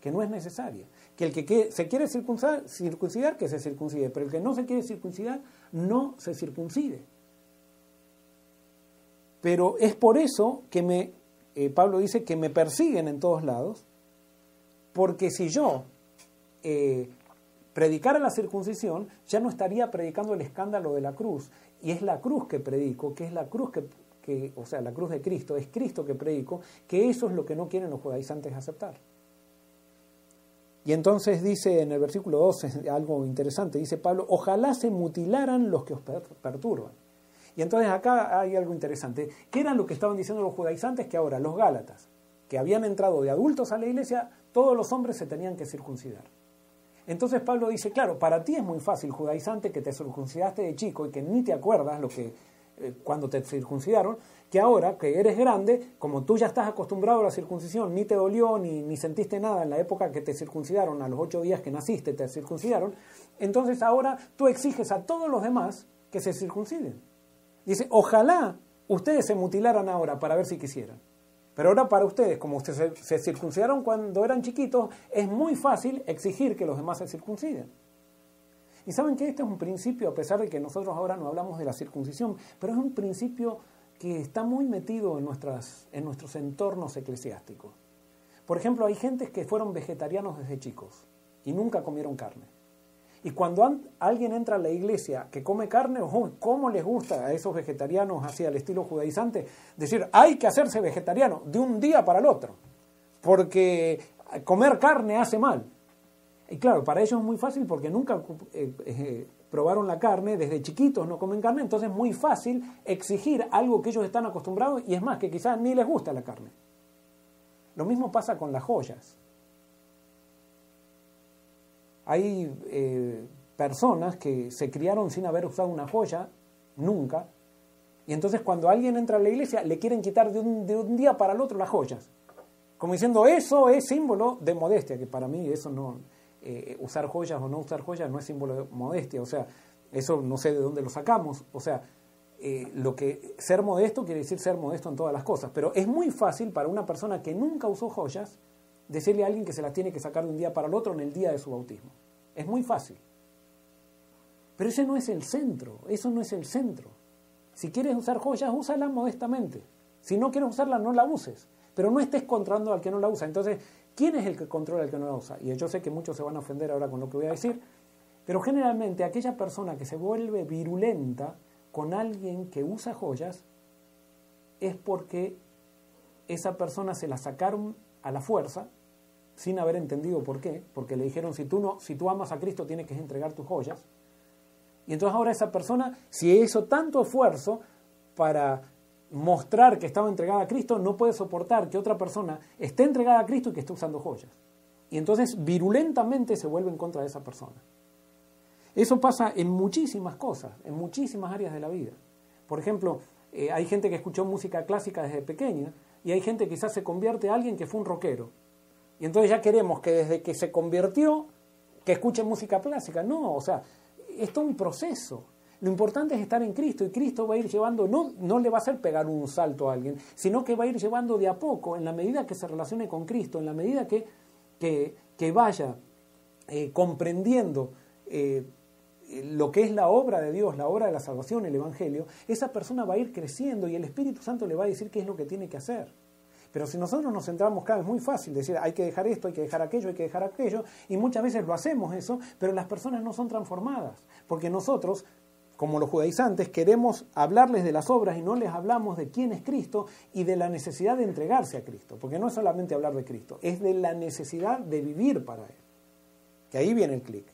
Que no es necesaria. Que el que se quiere circuncidar, que se circuncide. Pero el que no se quiere circuncidar, no se circuncide. Pero es por eso que me, eh, Pablo dice que me persiguen en todos lados, porque si yo eh, predicara la circuncisión, ya no estaría predicando el escándalo de la cruz. Y es la cruz que predico, que es la cruz que, o sea, la cruz de Cristo, es Cristo que predico, que eso es lo que no quieren los judaizantes aceptar. Y entonces dice en el versículo 12 algo interesante, dice Pablo, ojalá se mutilaran los que os perturban. Y entonces acá hay algo interesante. ¿Qué era lo que estaban diciendo los judaizantes? Que ahora los gálatas, que habían entrado de adultos a la iglesia, todos los hombres se tenían que circuncidar. Entonces Pablo dice, claro, para ti es muy fácil, judaizante, que te circuncidaste de chico y que ni te acuerdas lo que eh, cuando te circuncidaron, que ahora que eres grande, como tú ya estás acostumbrado a la circuncisión, ni te dolió, ni, ni sentiste nada en la época que te circuncidaron, a los ocho días que naciste te circuncidaron, entonces ahora tú exiges a todos los demás que se circunciden. Dice, ojalá ustedes se mutilaran ahora para ver si quisieran. Pero ahora para ustedes, como ustedes se, circuncidaron cuando eran chiquitos, es muy fácil exigir que los demás se circunciden. Y saben que este es un principio, a pesar de que nosotros ahora no hablamos de la circuncisión, pero es un principio que está muy metido en, nuestras, en nuestros entornos eclesiásticos. Por ejemplo, hay gentes que fueron vegetarianos desde chicos y nunca comieron carne. Y cuando alguien entra a la iglesia que come carne, ¿cómo les gusta a esos vegetarianos así al estilo judaizante? Decir, hay que hacerse vegetariano de un día para el otro, porque comer carne hace mal. Y claro, para ellos es muy fácil porque nunca eh, eh, probaron la carne, desde chiquitos no comen carne, entonces es muy fácil exigir algo que ellos están acostumbrados y es más, que quizás ni les gusta la carne. Lo mismo pasa con las joyas. Hay eh, personas que se criaron sin haber usado una joya, nunca, y entonces cuando alguien entra a la iglesia le quieren quitar de un, día para el otro las joyas, como diciendo eso es símbolo de modestia, que para mí eso no, eh, usar joyas o no usar joyas no es símbolo de modestia, o sea, eso no sé de dónde lo sacamos, o sea, eh, lo que ser modesto quiere decir ser modesto en todas las cosas, pero es muy fácil para una persona que nunca usó joyas decirle a alguien que se las tiene que sacar de un día para el otro en el día de su bautismo. Es muy fácil. Pero ese no es el centro, eso no es el centro. Si quieres usar joyas, úsala modestamente. Si no quieres usarla, no la uses. Pero no estés controlando al que no la usa. Entonces, ¿quién es el que controla al que no la usa? Y yo sé que muchos se van a ofender ahora con lo que voy a decir, pero generalmente aquella persona que se vuelve virulenta con alguien que usa joyas es porque esa persona se la sacaron a la fuerza sin haber entendido por qué, porque le dijeron, si tú, no, si tú amas a Cristo tienes que entregar tus joyas. Y entonces ahora esa persona, si hizo tanto esfuerzo para mostrar que estaba entregada a Cristo, no puede soportar que otra persona esté entregada a Cristo y que esté usando joyas. Y entonces virulentamente se vuelve en contra de esa persona. Eso pasa en muchísimas cosas, en muchísimas áreas de la vida. Por ejemplo, eh, hay gente que escuchó música clásica desde pequeña y hay gente que quizás se convierte a alguien que fue un rockero y entonces ya queremos que desde que se convirtió, que escuche música clásica. No, o sea, es todo un proceso. Lo importante es estar en Cristo y Cristo va a ir llevando, no, no le va a hacer pegar un salto a alguien, sino que va a ir llevando de a poco, en la medida que se relacione con Cristo, en la medida que, que, vaya eh, comprendiendo eh, lo que es la obra de Dios, la obra de la salvación, el Evangelio, esa persona va a ir creciendo y el Espíritu Santo le va a decir qué es lo que tiene que hacer. Pero si nosotros nos centramos cada vez muy fácil, decir hay que dejar esto, hay que dejar aquello, hay que dejar aquello, y muchas veces lo hacemos eso, pero las personas no son transformadas, porque nosotros, como los judaizantes, queremos hablarles de las obras y no les hablamos de quién es Cristo y de la necesidad de entregarse a Cristo, porque no es solamente hablar de Cristo, es de la necesidad de vivir para Él. Que ahí viene el clic.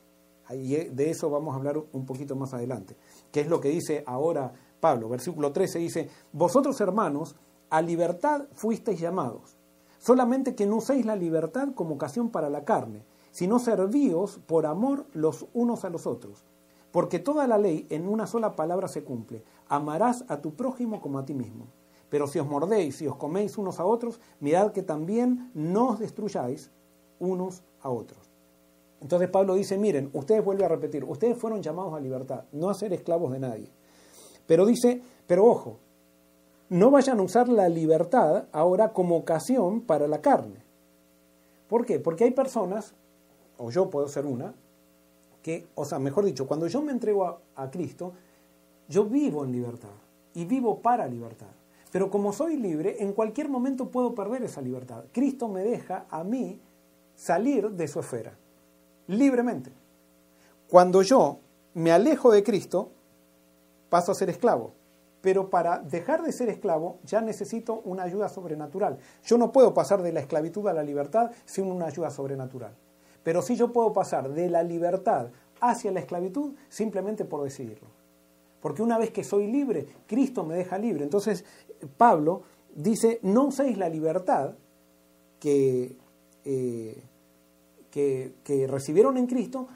De eso vamos a hablar un poquito más adelante, que es lo que dice ahora Pablo. Versículo 13 dice, vosotros hermanos, a libertad fuisteis llamados, solamente que no uséis la libertad como ocasión para la carne, sino servíos por amor los unos a los otros. Porque toda la ley en una sola palabra se cumple, amarás a tu prójimo como a ti mismo. Pero si os mordéis y os coméis unos a otros, mirad que también no os destruyáis unos a otros. Entonces Pablo dice, miren, ustedes vuelve a repetir, ustedes fueron llamados a libertad, no a ser esclavos de nadie. Pero dice, pero ojo, no vayan a usar la libertad ahora como ocasión para la carne. ¿Por qué? Porque hay personas, o yo puedo ser una, que, o sea, mejor dicho, cuando yo me entrego a, Cristo, yo vivo en libertad y vivo para libertad. Pero como soy libre, en cualquier momento puedo perder esa libertad. Cristo me deja a mí salir de su esfera, libremente. Cuando yo me alejo de Cristo, paso a ser esclavo pero para dejar de ser esclavo ya necesito una ayuda sobrenatural. Yo no puedo pasar de la esclavitud a la libertad sin una ayuda sobrenatural. Pero sí yo puedo pasar de la libertad hacia la esclavitud simplemente por decidirlo. Porque una vez que soy libre, Cristo me deja libre. Entonces Pablo dice, no uséis la libertad que, eh, que, que recibieron en Cristo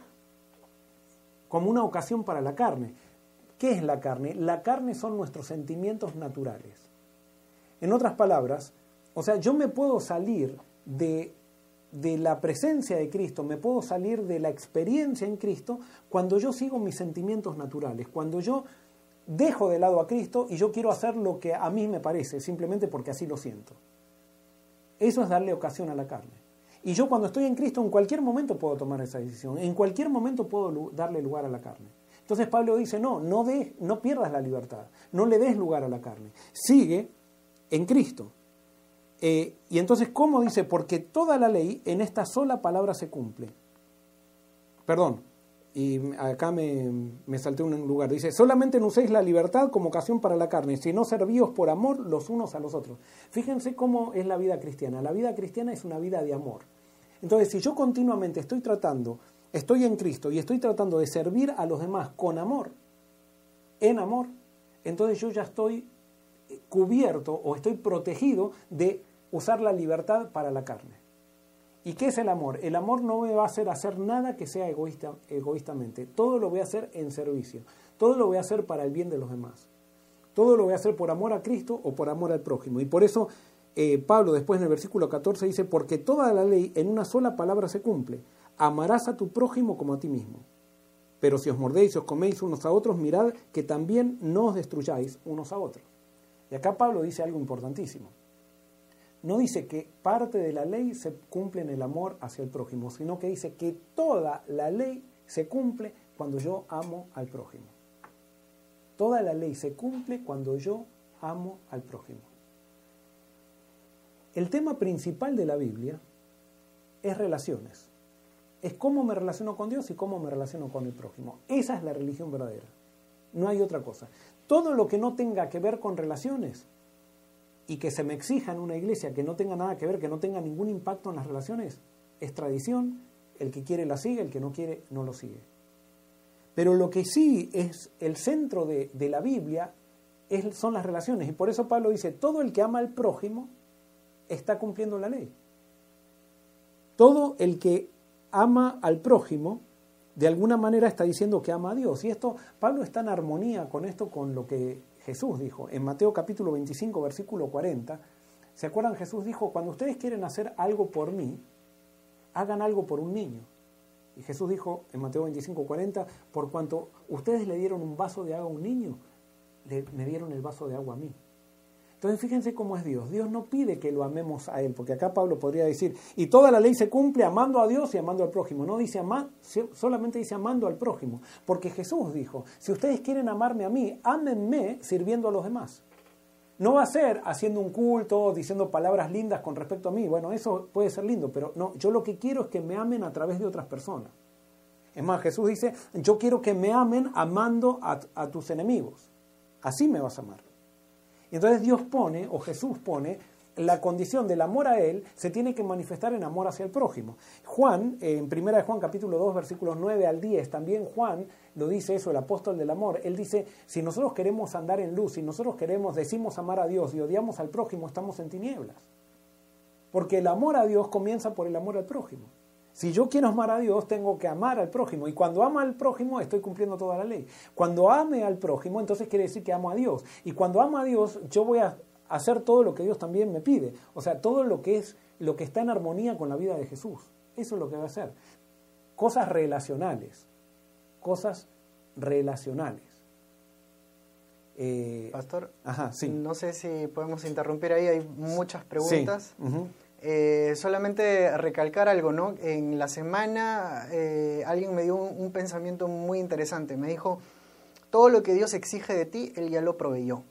como una ocasión para la carne, ¿Qué es la carne? La carne son nuestros sentimientos naturales. En otras palabras, o sea, yo me puedo salir de, de la presencia de Cristo, me puedo salir de la experiencia en Cristo cuando yo sigo mis sentimientos naturales, cuando yo dejo de lado a Cristo y yo quiero hacer lo que a mí me parece, simplemente porque así lo siento. Eso es darle ocasión a la carne. Y yo cuando estoy en Cristo en cualquier momento puedo tomar esa decisión, en cualquier momento puedo darle lugar a la carne. Entonces Pablo dice, no, no, no pierdas la libertad, no le des lugar a la carne, sigue en Cristo. Eh, y entonces, ¿cómo dice? Porque toda la ley en esta sola palabra se cumple. Perdón, y acá me, me, salté un lugar. Dice, solamente no uséis la libertad como ocasión para la carne, sino servíos por amor los unos a los otros. Fíjense cómo es la vida cristiana. La vida cristiana es una vida de amor. Entonces, si yo continuamente estoy tratando estoy en Cristo y estoy tratando de servir a los demás con amor, en amor, entonces yo ya estoy cubierto o estoy protegido de usar la libertad para la carne. ¿Y qué es el amor? El amor no me va a hacer hacer nada que sea egoísta, egoístamente. Todo lo voy a hacer en servicio. Todo lo voy a hacer para el bien de los demás. Todo lo voy a hacer por amor a Cristo o por amor al prójimo. Y por eso eh, Pablo después en el versículo 14 dice, porque toda la ley en una sola palabra se cumple amarás a tu prójimo como a ti mismo. Pero si os mordéis y os coméis unos a otros, mirad que también no os destruyáis unos a otros. Y acá Pablo dice algo importantísimo. No dice que parte de la ley se cumple en el amor hacia el prójimo, sino que dice que toda la ley se cumple cuando yo amo al prójimo. Toda la ley se cumple cuando yo amo al prójimo. El tema principal de la Biblia es relaciones es cómo me relaciono con Dios y cómo me relaciono con el prójimo. Esa es la religión verdadera. No hay otra cosa. Todo lo que no tenga que ver con relaciones y que se me exija en una iglesia que no tenga nada que ver, que no tenga ningún impacto en las relaciones, es tradición. El que quiere la sigue, el que no quiere no lo sigue. Pero lo que sí es el centro de, la Biblia es, son las relaciones. Y por eso Pablo dice, todo el que ama al prójimo está cumpliendo la ley. Todo el que ama al prójimo, de alguna manera está diciendo que ama a Dios. Y esto, Pablo está en armonía con esto, con lo que Jesús dijo. En Mateo capítulo 25, versículo 40, ¿se acuerdan? Jesús dijo, cuando ustedes quieren hacer algo por mí, hagan algo por un niño. Y Jesús dijo en Mateo 25, 40, por cuanto ustedes le dieron un vaso de agua a un niño, le, me dieron el vaso de agua a mí. Entonces fíjense cómo es Dios. Dios no pide que lo amemos a Él, porque acá Pablo podría decir, y toda la ley se cumple amando a Dios y amando al prójimo. No dice amar, solamente dice amando al prójimo, porque Jesús dijo, si ustedes quieren amarme a mí, ámenme sirviendo a los demás. No va a ser haciendo un culto, diciendo palabras lindas con respecto a mí. Bueno, eso puede ser lindo, pero no, yo lo que quiero es que me amen a través de otras personas. Es más, Jesús dice, yo quiero que me amen amando a, a tus enemigos. Así me vas a amar. Y entonces Dios pone, o Jesús pone, la condición del amor a Él se tiene que manifestar en amor hacia el prójimo. Juan, en 1 Juan capítulo 2, versículos 9 al 10, también Juan lo dice eso, el apóstol del amor. Él dice, si nosotros queremos andar en luz, si nosotros queremos, decimos amar a Dios y odiamos al prójimo, estamos en tinieblas. Porque el amor a Dios comienza por el amor al prójimo. Si yo quiero amar a Dios, tengo que amar al prójimo. Y cuando amo al prójimo, estoy cumpliendo toda la ley. Cuando ame al prójimo, entonces quiere decir que amo a Dios. Y cuando amo a Dios, yo voy a hacer todo lo que Dios también me pide. O sea, todo lo que es lo que está en armonía con la vida de Jesús. Eso es lo que va a hacer. Cosas relacionales. Cosas relacionales. Eh, Pastor, Ajá, sí. no sé si podemos interrumpir ahí, hay muchas preguntas. Eh, solamente recalcar algo, ¿no? En la semana eh, alguien me dio un, pensamiento muy interesante. Me dijo, todo lo que Dios exige de ti, Él ya lo proveyó.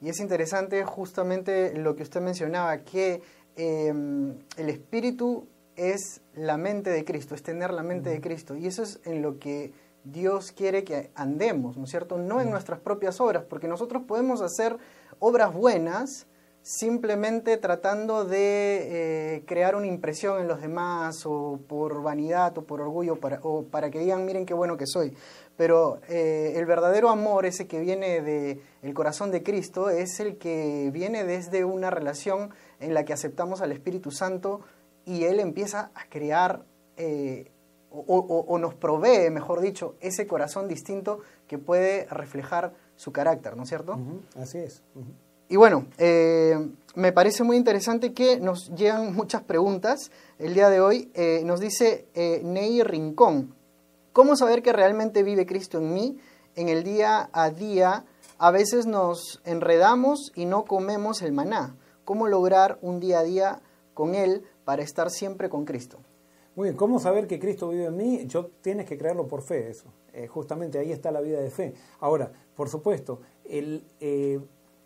Y es interesante justamente lo que usted mencionaba, que em, el espíritu es la mente de Cristo, es tener la mente de Cristo. Y eso es en lo que Dios quiere que andemos, ¿no es cierto? No en nuestras propias obras, porque nosotros podemos hacer obras buenas, simplemente tratando de eh, crear una impresión en los demás o por vanidad o por orgullo para, o para que digan miren qué bueno que soy. Pero eh, el verdadero amor, ese que viene del el corazón de Cristo, es el que viene desde una relación en la que aceptamos al Espíritu Santo y Él empieza a crear eh, o, nos provee, mejor dicho, ese corazón distinto que puede reflejar su carácter, ¿no es cierto? Así es. Y bueno, eh, me parece muy interesante que nos llegan muchas preguntas. El día de hoy eh, nos dice eh, Ney Rincón, ¿cómo saber que realmente vive Cristo en mí? En el día a día a veces nos enredamos y no comemos el maná. ¿Cómo lograr un día a día con Él para estar siempre con Cristo? Muy bien, ¿cómo saber que Cristo vive en mí? Yo tienes que creerlo por fe, eso. justamente ahí está la vida de fe. Ahora, por supuesto, el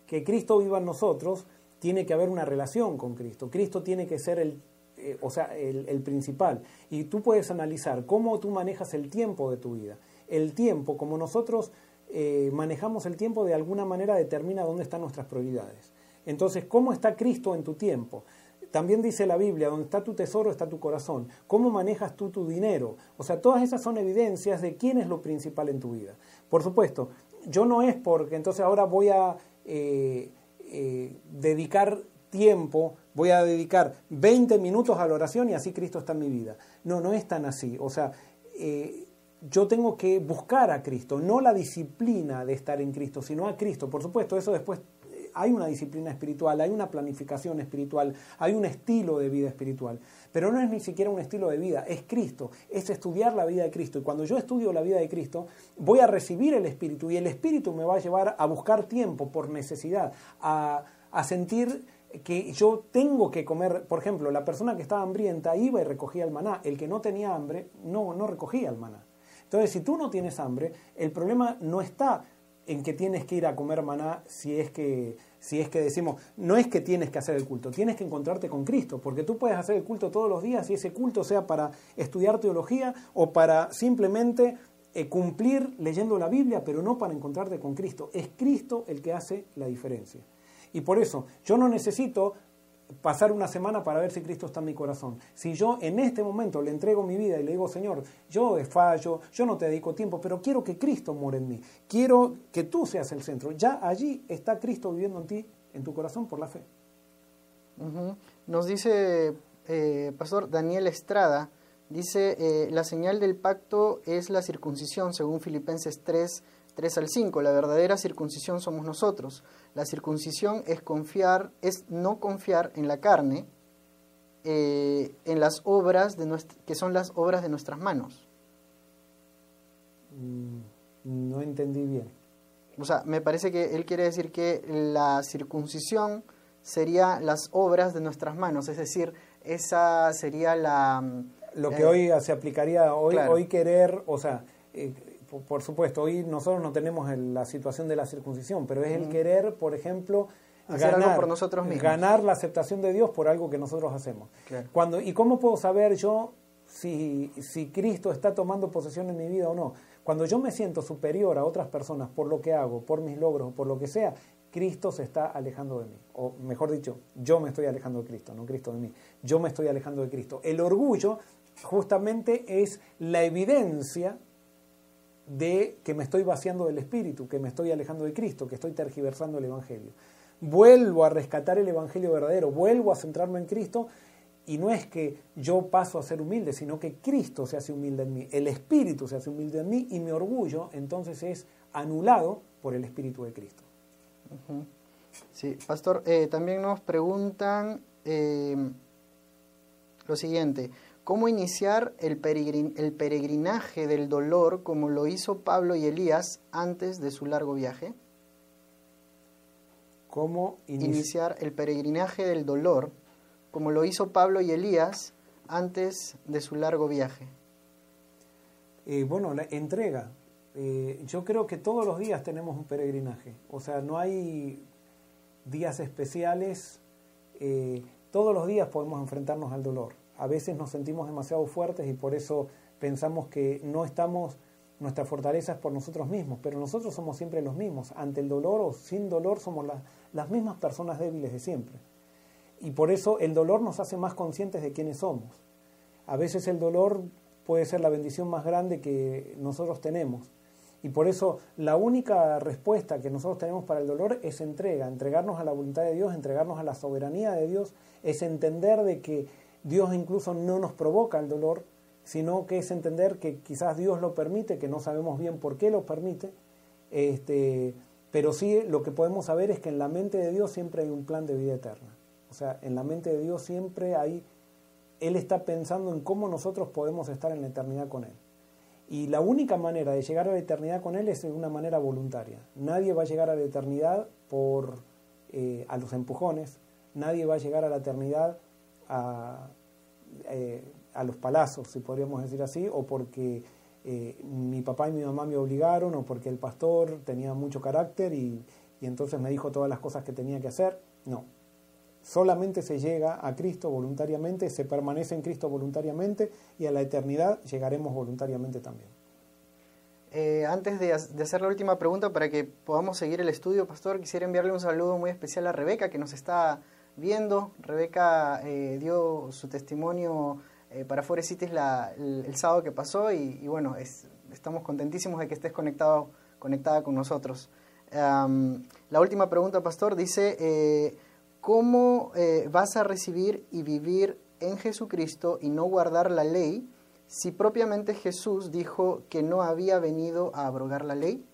que Cristo viva en nosotros, tiene que haber una relación con Cristo. Cristo tiene que ser el, eh, o sea, el, principal. Y tú puedes analizar cómo tú manejas el tiempo de tu vida. El tiempo, como nosotros eh, manejamos el tiempo, de alguna manera determina dónde están nuestras prioridades. Entonces, ¿cómo está Cristo en tu tiempo? También dice la Biblia, donde está tu tesoro está tu corazón. ¿Cómo manejas tú tu dinero? O sea, todas esas son evidencias de quién es lo principal en tu vida. Por supuesto, yo no es porque entonces ahora voy a eh, eh, dedicar tiempo, voy a dedicar 20 minutos a la oración y así Cristo está en mi vida. No, no es tan así. O sea, eh, yo tengo que buscar a Cristo, no la disciplina de estar en Cristo, sino a Cristo. Por supuesto, eso después hay una disciplina espiritual, hay una planificación espiritual, hay un estilo de vida espiritual. Pero no es ni siquiera un estilo de vida, es Cristo, es estudiar la vida de Cristo. Y cuando yo estudio la vida de Cristo, voy a recibir el Espíritu y el Espíritu me va a llevar a buscar tiempo por necesidad, a, sentir que yo tengo que comer, por ejemplo, la persona que estaba hambrienta iba y recogía el maná, el que no tenía hambre no, no recogía el maná. Entonces, si tú no tienes hambre, el problema no está en que tienes que ir a comer maná si es que si es que decimos, no es que tienes que hacer el culto, tienes que encontrarte con Cristo, porque tú puedes hacer el culto todos los días y ese culto sea para estudiar teología o para simplemente eh, cumplir leyendo la Biblia, pero no para encontrarte con Cristo. Es Cristo el que hace la diferencia. Y por eso yo no necesito pasar una semana para ver si Cristo está en mi corazón. Si yo en este momento le entrego mi vida y le digo, Señor, yo fallo, yo no te dedico tiempo, pero quiero que Cristo more en mí, quiero que tú seas el centro, ya allí está Cristo viviendo en ti, en tu corazón, por la fe. Nos dice, eh, Pastor Daniel Estrada, dice, eh, la señal del pacto es la circuncisión, según Filipenses 3, 3 al 5. La verdadera circuncisión somos nosotros. La circuncisión es confiar, es no confiar en la carne, eh, en las obras de que son las obras de nuestras manos. Mm, no entendí bien. o sea, me parece que él quiere decir que la circuncisión sería las obras de nuestras manos, es decir, esa sería la... Lo que eh, hoy se aplicaría, hoy, hoy querer, o sea, eh, por, supuesto, hoy nosotros no tenemos la situación de la circuncisión, pero es el querer, por ejemplo, ganar, por nosotros mismos. ganar la aceptación de Dios por algo que nosotros hacemos. Cuando, ¿Y cómo puedo saber yo si, si Cristo está tomando posesión en mi vida o no? Cuando yo me siento superior a otras personas por lo que hago, por mis logros, por lo que sea, Cristo se está alejando de mí. O mejor dicho, yo me estoy alejando de Cristo, no Cristo de mí. Yo me estoy alejando de Cristo. El orgullo justamente es la evidencia de que me estoy vaciando del Espíritu, que me estoy alejando de Cristo, que estoy tergiversando el Evangelio. Vuelvo a rescatar el Evangelio verdadero, vuelvo a centrarme en Cristo y no es que yo paso a ser humilde, sino que Cristo se hace humilde en mí, el Espíritu se hace humilde en mí y mi orgullo entonces es anulado por el Espíritu de Cristo. Sí, pastor, eh, también nos preguntan eh, lo siguiente, ¿cómo iniciar el, el peregrinaje del dolor como lo hizo Pablo y Elías antes de su largo viaje? ¿Cómo iniciar el peregrinaje del dolor como lo hizo Pablo y Elías antes de su largo viaje? Eh, bueno, la entrega. Eh, yo creo que todos los días tenemos un peregrinaje. O sea, no hay días especiales. Eh, todos los días podemos enfrentarnos al dolor. A veces nos sentimos demasiado fuertes y por eso pensamos que no estamos nuestra fortaleza es por nosotros mismos, pero nosotros somos siempre los mismos. Ante el dolor o sin dolor somos las mismas personas débiles de siempre. Y por eso el dolor nos hace más conscientes de quiénes somos. A veces el dolor puede ser la bendición más grande que nosotros tenemos. Y por eso la única respuesta que nosotros tenemos para el dolor es entrega, entregarnos a la voluntad de Dios, entregarnos a la soberanía de Dios, es entender de que Dios incluso no nos provoca el dolor, sino que es entender que quizás Dios lo permite, que no sabemos bien por qué lo permite, este, pero sí lo que podemos saber es que en la mente de Dios siempre hay un plan de vida eterna. O sea, en la mente de Dios siempre hay, Él está pensando en cómo nosotros podemos estar en la eternidad con Él. Y la única manera de llegar a la eternidad con Él es de una manera voluntaria. Nadie va a llegar a la eternidad por, eh, a los empujones, nadie va a llegar a la eternidad a, eh, a los palazos, si podríamos decir así, o porque eh, mi papá y mi mamá me obligaron, o porque el pastor tenía mucho carácter y, entonces me dijo todas las cosas que tenía que hacer. No, solamente se llega a Cristo voluntariamente, se permanece en Cristo voluntariamente y a la eternidad llegaremos voluntariamente también. Eh, antes de, hacer la última pregunta, para que podamos seguir el estudio, Pastor, quisiera enviarle un saludo muy especial a Rebeca, que nos está viendo. Rebeca eh, dio su testimonio eh, para Forest Cities el, sábado que pasó y, bueno, estamos contentísimos de que estés conectado, conectada con nosotros. la última pregunta, pastor, dice, eh, ¿cómo vas a recibir y vivir en Jesucristo y no guardar la ley si propiamente Jesús dijo que no había venido a abrogar la ley?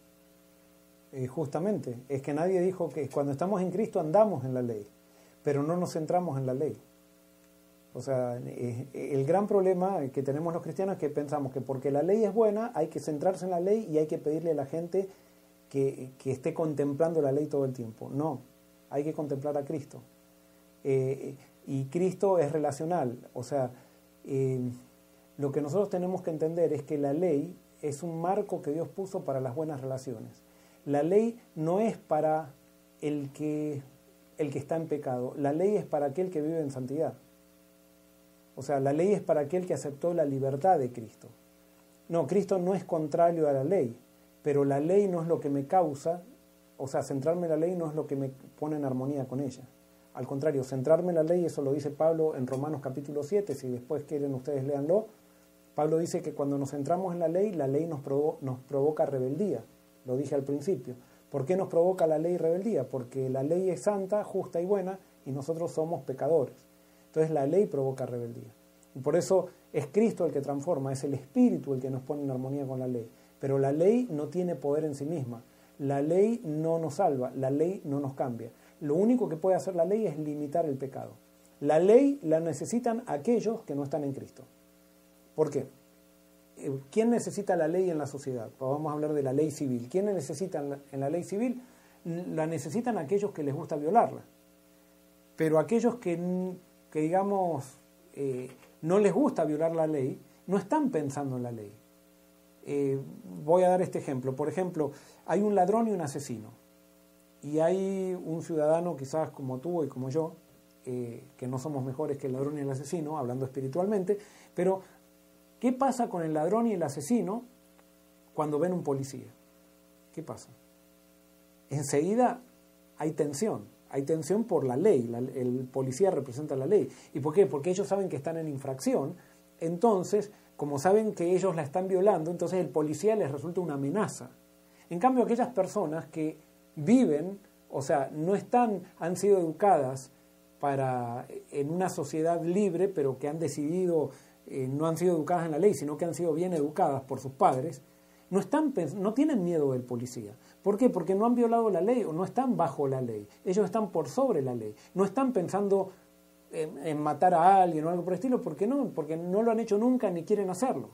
justamente, es que nadie dijo que cuando estamos en Cristo andamos en la ley, pero no nos centramos en la ley. O sea, eh, el gran problema que tenemos los cristianos es que pensamos que porque la ley es buena hay que centrarse en la ley y hay que pedirle a la gente que, esté contemplando la ley todo el tiempo. No, hay que contemplar a Cristo. Eh, y Cristo es relacional. O sea, eh, lo que nosotros tenemos que entender es que la ley es un marco que Dios puso para las buenas relaciones. La ley no es para el que, el que está en pecado, la ley es para aquel que vive en santidad. O sea, la ley es para aquel que aceptó la libertad de Cristo. No, Cristo no es contrario a la ley, pero la ley no es lo que me causa, o sea, centrarme en la ley no es lo que me pone en armonía con ella. Al contrario, centrarme en la ley, eso lo dice Pablo en Romanos capítulo 7, si después quieren ustedes léanlo, Pablo dice que cuando nos centramos en la ley, la ley nos, nos provoca rebeldía, lo dije al principio. ¿Por qué nos provoca la ley rebeldía? Porque la ley es santa, justa y buena y nosotros somos pecadores. Entonces la ley provoca rebeldía. Y por eso es Cristo el que transforma, es el Espíritu el que nos pone en armonía con la ley. Pero la ley no tiene poder en sí misma. La ley no nos salva, la ley no nos cambia. Lo único que puede hacer la ley es limitar el pecado. La ley la necesitan aquellos que no están en Cristo. ¿Por qué? Eh, ¿quién necesita la ley en la sociedad? Pues vamos a hablar de la ley civil. ¿Quién necesita en la ley civil? La necesitan aquellos que les gusta violarla. Pero aquellos que, que digamos, eh, no les gusta violar la ley, no están pensando en la ley. Eh, voy a dar este ejemplo. Por ejemplo, hay un ladrón y un asesino. Y hay un ciudadano, quizás como tú y como yo, que no somos mejores que el ladrón y el asesino, hablando espiritualmente, pero ¿Qué pasa con el ladrón y el asesino cuando ven un policía? ¿Qué pasa? Enseguida hay tensión, hay tensión por la ley, el policía representa la ley. ¿Y por qué? Porque ellos saben que están en infracción, entonces, como saben que ellos la están violando, entonces el policía les resulta una amenaza. En cambio, aquellas personas que viven, o sea, no están, han sido educadas para en una sociedad libre, pero que han decidido eh, no han sido educadas en la ley, sino que han sido bien educadas por sus padres, no, están, no tienen miedo del policía. ¿Por qué? Porque no han violado la ley o no están bajo la ley. Ellos están por sobre la ley. No están pensando en, matar a alguien o algo por el estilo, porque no, porque no lo han hecho nunca ni quieren hacerlo.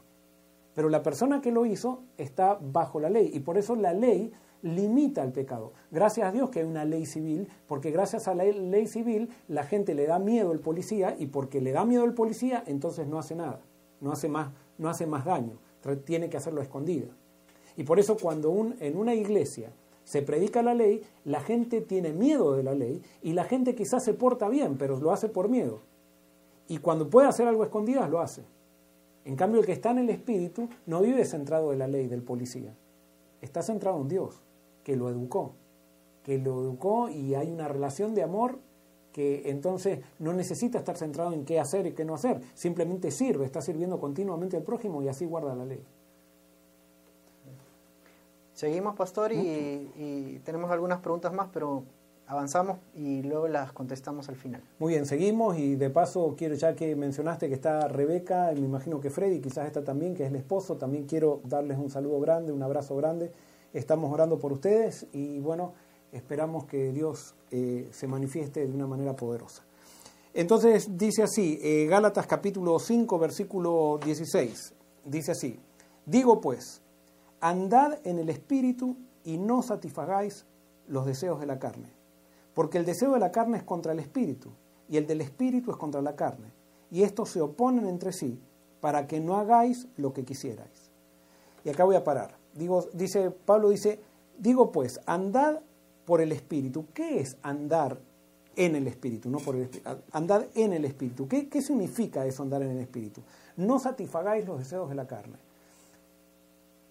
Pero la persona que lo hizo está bajo la ley y por eso la ley limita el pecado. Gracias a Dios que hay una ley civil, porque gracias a la ley civil la gente le da miedo al policía y porque le da miedo al policía, entonces no hace nada, no hace más, no hace más daño, tiene que hacerlo escondida. Y por eso cuando un, en una iglesia se predica la ley, la gente tiene miedo de la ley y la gente quizás se porta bien, pero lo hace por miedo. Y cuando puede hacer algo escondidas, lo hace. En cambio, el que está en el espíritu no vive centrado en la ley del policía, está centrado en Dios que lo educó, que lo educó y hay una relación de amor que entonces no necesita estar centrado en qué hacer y qué no hacer, simplemente sirve, está sirviendo continuamente al prójimo y así guarda la ley. Seguimos, pastor, y, tenemos algunas preguntas más, pero avanzamos y luego las contestamos al final. Muy bien, seguimos y de paso quiero, ya que mencionaste que está Rebeca, me imagino que Freddy quizás está también, que es el esposo, también quiero darles un saludo grande, un abrazo grande Estamos orando por ustedes y bueno, esperamos que Dios eh, se manifieste de una manera poderosa. Entonces dice así, eh, Gálatas capítulo 5, versículo 16, dice así, digo pues, andad en el espíritu y no satisfagáis los deseos de la carne, porque el deseo de la carne es contra el espíritu y el del espíritu es contra la carne, y estos se oponen entre sí para que no hagáis lo que quisierais. Y acá voy a parar. Dice, Pablo dice, digo pues, andad por el Espíritu. ¿Qué es andar en el Espíritu? No por el Andad en el Espíritu. ¿Qué, ¿Qué significa eso, andar en el Espíritu? No satisfagáis los deseos de la carne.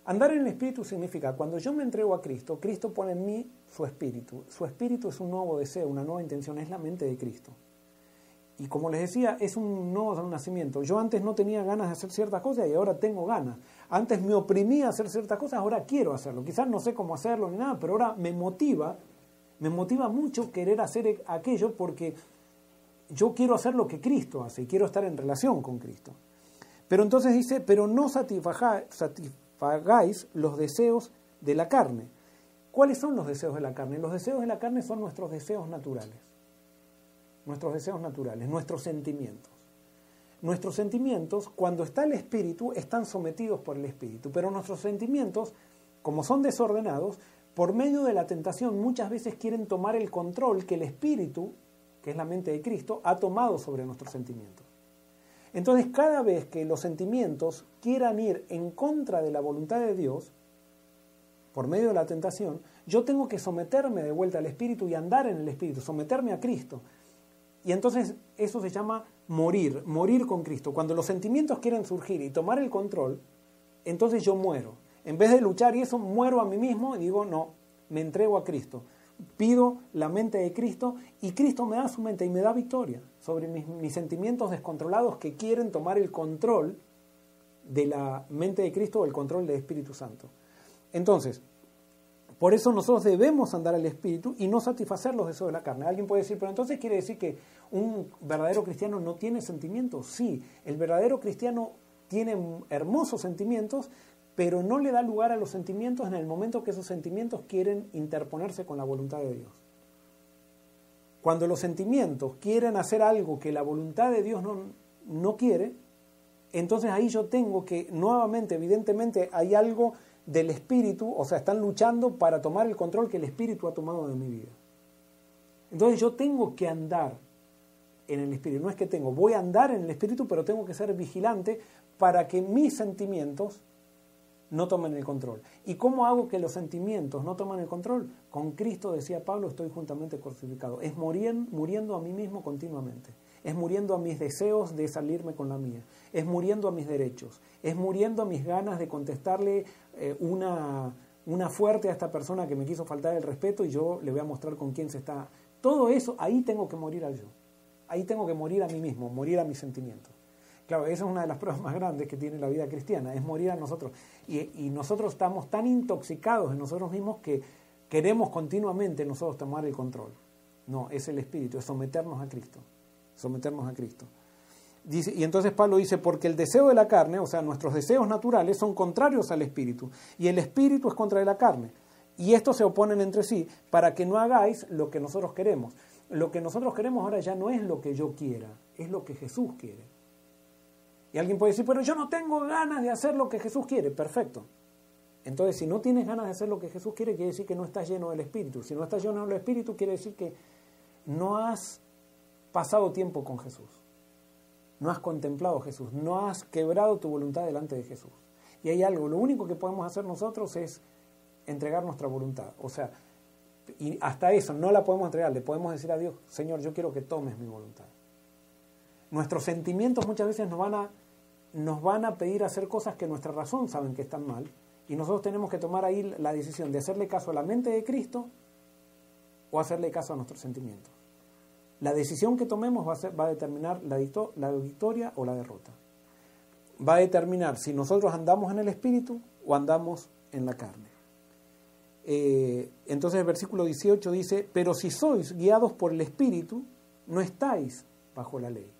Andar en el Espíritu significa, cuando yo me entrego a Cristo, Cristo pone en mí su Espíritu. Su Espíritu es un nuevo deseo, una nueva intención, es la mente de Cristo. Y como les decía, es un nuevo nacimiento. Yo antes no tenía ganas de hacer ciertas cosas y ahora tengo ganas. Antes me oprimía hacer ciertas cosas, ahora quiero hacerlo. Quizás no sé cómo hacerlo ni nada, pero ahora me motiva, me motiva mucho querer hacer aquello porque yo quiero hacer lo que Cristo hace y quiero estar en relación con Cristo. Pero entonces dice, pero no satisfagáis los deseos de la carne. ¿Cuáles son los deseos de la carne? Los deseos de la carne son nuestros deseos naturales nuestros deseos naturales, nuestros sentimientos. Nuestros sentimientos, cuando está el espíritu, están sometidos por el espíritu, pero nuestros sentimientos, como son desordenados, por medio de la tentación muchas veces quieren tomar el control que el espíritu, que es la mente de Cristo, ha tomado sobre nuestros sentimientos. Entonces, cada vez que los sentimientos quieran ir en contra de la voluntad de Dios, por medio de la tentación, yo tengo que someterme de vuelta al Espíritu y andar en el Espíritu, someterme a Cristo, y entonces eso se llama morir, morir con Cristo. Cuando los sentimientos quieren surgir y tomar el control, entonces yo muero. En vez de luchar y eso, muero a mí mismo y digo, no, me entrego a Cristo. Pido la mente de Cristo y Cristo me da su mente y me da victoria sobre mis, mis sentimientos descontrolados que quieren tomar el control de la mente de Cristo o el control del Espíritu Santo. Entonces, por eso nosotros debemos andar al Espíritu y no satisfacer los deseos de la carne. Alguien puede decir, pero entonces quiere decir que un verdadero cristiano no tiene sentimientos. Sí, el verdadero cristiano tiene hermosos sentimientos, pero no le da lugar a los sentimientos en el momento que esos sentimientos quieren interponerse con la voluntad de Dios. Cuando los sentimientos quieren hacer algo que la voluntad de Dios no, no quiere, entonces ahí yo tengo que, nuevamente, evidentemente, hay algo del espíritu, o sea, están luchando para tomar el control que el espíritu ha tomado de mi vida. Entonces yo tengo que andar en el espíritu, no es que tengo, voy a andar en el espíritu, pero tengo que ser vigilante para que mis sentimientos no tomen el control. ¿Y cómo hago que los sentimientos no tomen el control? Con Cristo, decía Pablo, estoy juntamente crucificado. Es morir, muriendo a mí mismo continuamente. Es muriendo a mis deseos de salirme con la mía. Es muriendo a mis derechos. Es muriendo a mis ganas de contestarle eh, una, una fuerte a esta persona que me quiso faltar el respeto y yo le voy a mostrar con quién se está. Todo eso, ahí tengo que morir al yo. Ahí tengo que morir a mí mismo, morir a mis sentimientos. Claro, esa es una de las pruebas más grandes que tiene la vida cristiana, es morir a nosotros. Y, nosotros estamos tan intoxicados en nosotros mismos que queremos continuamente nosotros tomar el control. No, es el Espíritu, es someternos a Cristo. Someternos a Cristo. Y entonces Pablo dice, porque el deseo de la carne, o sea, nuestros deseos naturales son contrarios al Espíritu, y el Espíritu es contra la carne. Y estos se oponen entre sí para que no hagáis lo que nosotros queremos. Lo que nosotros queremos ahora ya no es lo que yo quiera, es lo que Jesús quiere. Y alguien puede decir, pero yo no tengo ganas de hacer lo que Jesús quiere. Perfecto. Entonces, si no tienes ganas de hacer lo que Jesús quiere, quiere decir que no estás lleno del Espíritu. Si no estás lleno del Espíritu, quiere decir que no has pasado tiempo con Jesús. No has contemplado Jesús. No has quebrado tu voluntad delante de Jesús. Y hay algo, lo único que podemos hacer nosotros es entregar nuestra voluntad. O sea, y hasta eso no la podemos entregar, le podemos decir a Dios, Señor, yo quiero que tomes mi voluntad. Nuestros sentimientos muchas veces nos van a, nos van a pedir hacer cosas que nuestra razón saben que están mal, y nosotros tenemos que tomar ahí la decisión de hacerle caso a la mente de Cristo o hacerle caso a nuestros sentimientos. La decisión que tomemos va a, va a determinar la, victoria o la derrota. Va a determinar si nosotros andamos en el espíritu o andamos en la carne. Eh, entonces el versículo 18 dice, pero si sois guiados por el Espíritu, no estáis bajo la ley.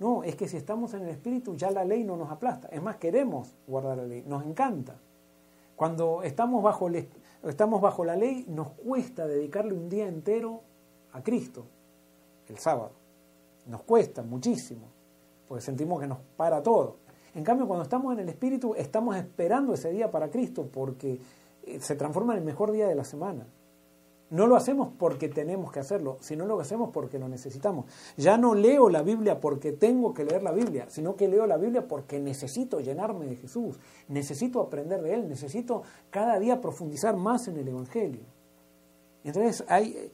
No, es que si estamos en el Espíritu ya la ley no nos aplasta. Es más, queremos guardar la ley, nos encanta. Cuando estamos bajo, estamos bajo la ley, nos cuesta dedicarle un día entero a Cristo, el sábado. Nos cuesta muchísimo, porque sentimos que nos para todo. En cambio, cuando estamos en el Espíritu, estamos esperando ese día para Cristo, porque eh, se transforma en el mejor día de la semana. No lo hacemos porque tenemos que hacerlo, sino lo hacemos porque lo necesitamos. Ya no leo la Biblia porque tengo que leer la Biblia, sino que leo la Biblia porque necesito llenarme de Jesús, necesito aprender de Él, necesito cada día profundizar más en el Evangelio. Entonces hay,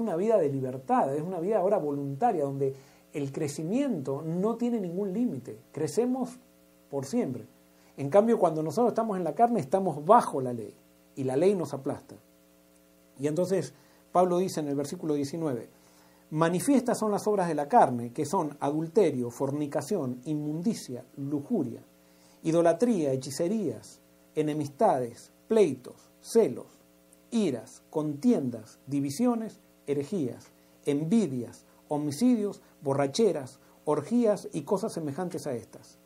una vida de libertad, es una vida ahora voluntaria, donde el crecimiento no tiene ningún límite, crecemos por siempre. En cambio, cuando nosotros estamos en la carne, estamos bajo la ley y la ley nos aplasta. Y entonces Pablo dice en el versículo 19, manifiestas son las obras de la carne, que son adulterio, fornicación, inmundicia, lujuria, idolatría, hechicerías, enemistades, pleitos, celos, iras, contiendas, divisiones, herejías, envidias, homicidios, borracheras, orgías y cosas semejantes a estas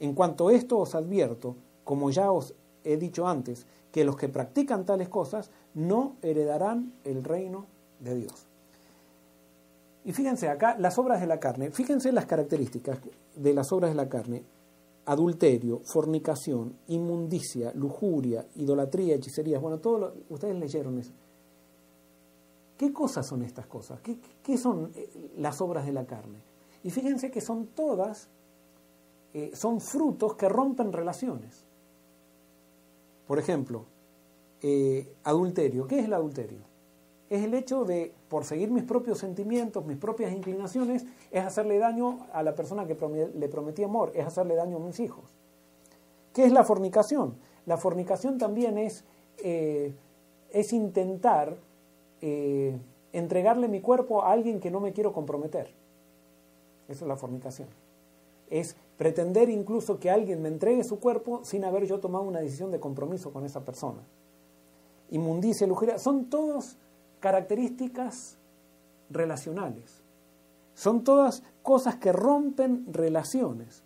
en cuanto a esto os advierto, como ya os he dicho antes, que los que practican tales cosas no heredarán el reino de Dios. Y fíjense acá, las obras de la carne, fíjense las características de las obras de la carne. Adulterio, fornicación, inmundicia, lujuria, idolatría, hechicerías. Bueno, todos ustedes leyeron eso. ¿Qué cosas son estas cosas? ¿Qué son eh, las obras de la carne? Y fíjense que son todas eh, son frutos que rompen relaciones. Por ejemplo, eh, adulterio. ¿Qué es el adulterio? Es el hecho de, por seguir mis propios sentimientos, mis propias inclinaciones, es hacerle daño a la persona que le prometí amor, es hacerle daño a mis hijos. ¿Qué es la fornicación? La fornicación también es, es intentar entregarle mi cuerpo a alguien que no me quiero comprometer. Eso es la fornicación. Es pretender incluso que alguien me entregue su cuerpo sin haber yo tomado una decisión de compromiso con esa persona. Inmundicia, lujuria, son todas características relacionales. Son todas cosas que rompen relaciones.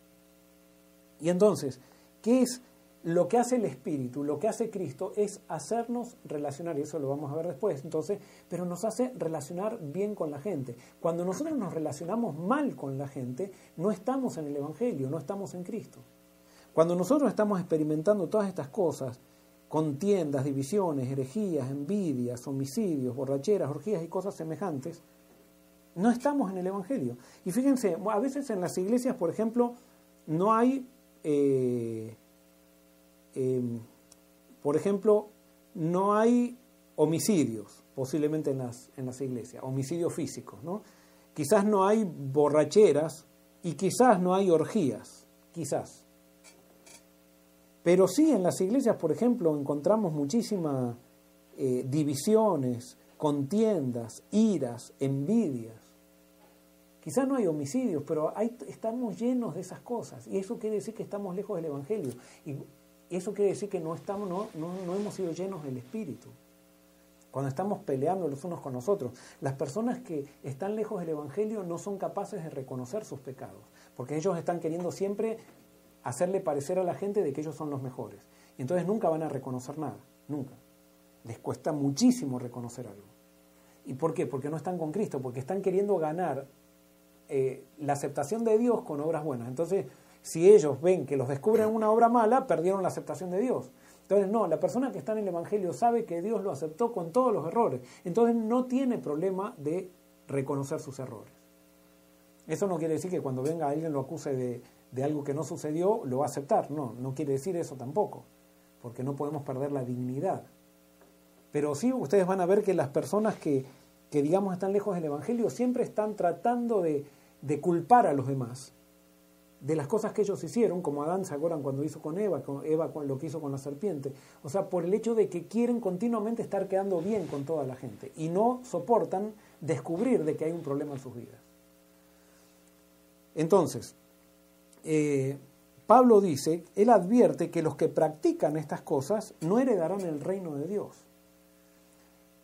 Y entonces, ¿qué es lo que hace el Espíritu, lo que hace Cristo es hacernos relacionar, y eso lo vamos a ver después, entonces, pero nos hace relacionar bien con la gente. Cuando nosotros nos relacionamos mal con la gente, no estamos en el Evangelio, no estamos en Cristo. Cuando nosotros estamos experimentando todas estas cosas, contiendas, divisiones, herejías, envidias, homicidios, borracheras, orgías y cosas semejantes, no estamos en el Evangelio. Y fíjense, a veces en las iglesias, por ejemplo, no hay... Eh, Em, por ejemplo, no hay homicidios posiblemente en las, en las iglesias, homicidios físicos, ¿no? Quizás no hay borracheras y quizás no hay orgías, quizás. Pero sí en las iglesias, por ejemplo, encontramos muchísimas eh, divisiones, contiendas, iras, envidias. Quizás no hay homicidios, pero estamos llenos de esas cosas. Y eso quiere decir que estamos lejos del Evangelio. Eso quiere decir que no, estamos, no, no, hemos sido llenos del Espíritu. Cuando estamos peleando los unos con los otros, las personas que están lejos del Evangelio no son capaces de reconocer sus pecados, porque ellos están queriendo siempre hacerle parecer a la gente de que ellos son los mejores. Y entonces nunca van a reconocer nada, nunca. Les cuesta muchísimo reconocer algo. ¿Y por qué? Porque no están con Cristo, porque están queriendo ganar eh, la aceptación de Dios con obras buenas. Entonces, si ellos ven que los descubren una obra mala, perdieron la aceptación de Dios. Entonces, no, la persona que está en el Evangelio sabe que Dios lo aceptó con todos los errores. Entonces, no tiene problema de reconocer sus errores. Eso no quiere decir que cuando venga alguien lo acuse de, de algo que no sucedió, lo va a aceptar. No, no quiere decir eso tampoco, porque no podemos perder la dignidad. Pero sí, ustedes van a ver que las personas que, que digamos, están lejos del Evangelio siempre están tratando de, de culpar a los demás de las cosas que ellos hicieron, como Adán se acuerdan cuando hizo con Eva, con Eva lo que hizo con la serpiente, o sea, por el hecho de que quieren continuamente estar quedando bien con toda la gente y no soportan descubrir de que hay un problema en sus vidas. Entonces, eh, Pablo dice, él advierte que los que practican estas cosas no heredarán el reino de Dios.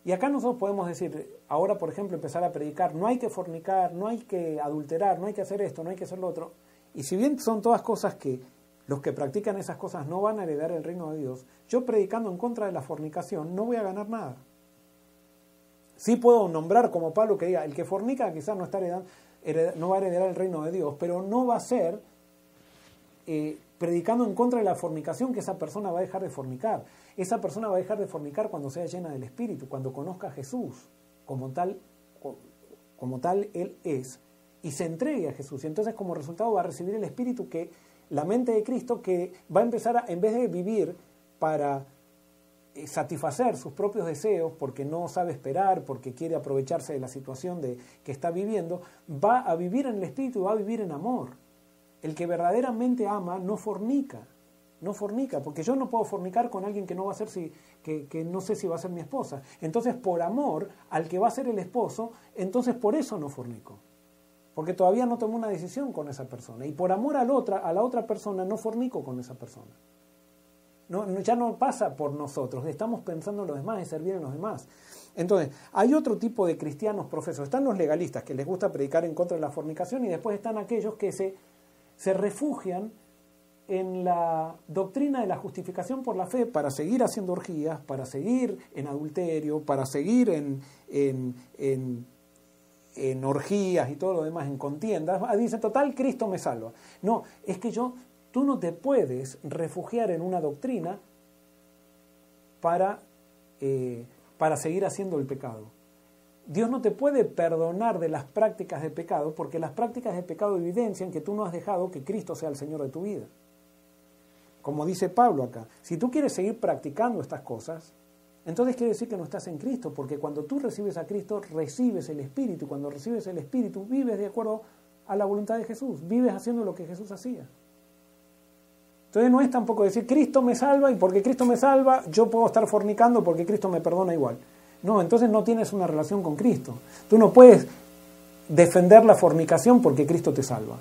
Y acá nosotros podemos decir, ahora por ejemplo empezar a predicar, no hay que fornicar, no hay que adulterar, no hay que hacer esto, no hay que hacer lo otro. Y si bien son todas cosas que los que practican esas cosas no van a heredar el reino de Dios, yo predicando en contra de la fornicación no voy a ganar nada. Sí puedo nombrar como Pablo que diga, el que fornica quizás no, va a heredar el reino de Dios, pero no va a ser eh, predicando en contra de la fornicación que esa persona va a dejar de fornicar. Esa persona va a dejar de fornicar cuando sea llena del Espíritu, cuando conozca a Jesús como tal, como tal Él es y se entregue a Jesús. Y entonces como resultado va a recibir el Espíritu que, la mente de Cristo, que va a empezar a, en vez de vivir para eh, satisfacer sus propios deseos porque no sabe esperar, porque quiere aprovecharse de la situación de, que está viviendo, va a vivir en el Espíritu, va a vivir en amor. El que verdaderamente ama no fornica, no fornica, porque yo no puedo fornicar con alguien que no va a ser si, que, que, no sé si va a ser mi esposa. Entonces, por amor al que va a ser el esposo, entonces por eso no fornico porque todavía no tomó una decisión con esa persona. Y por amor a la otra, a la otra persona no fornico con esa persona. No, ya no pasa por nosotros, estamos pensando en los demás, en servir a los demás. Entonces, hay otro tipo de cristianos profesos. Están los legalistas que les gusta predicar en contra de la fornicación y después están aquellos que se, refugian en la doctrina de la justificación por la fe para seguir haciendo orgías, para seguir en adulterio, para seguir en en orgías y todo lo demás, en contiendas, ah, dice, total, Cristo me salva. No, es que yo, tú no te puedes refugiar en una doctrina para, eh, para seguir haciendo el pecado. Dios no te puede perdonar de las prácticas de pecado porque las prácticas de pecado evidencian que tú no has dejado que Cristo sea el Señor de tu vida. Como dice Pablo acá, si tú quieres seguir practicando estas cosas, entonces quiere decir que no estás en Cristo, porque cuando tú recibes a Cristo, recibes el Espíritu. Cuando recibes el Espíritu, vives de acuerdo a la voluntad de Jesús, vives haciendo lo que Jesús hacía. Entonces no es tampoco decir, Cristo me salva y porque Cristo me salva, yo puedo estar fornicando porque Cristo me perdona igual. No, entonces no tienes una relación con Cristo. Tú no puedes defender la fornicación porque Cristo te salva.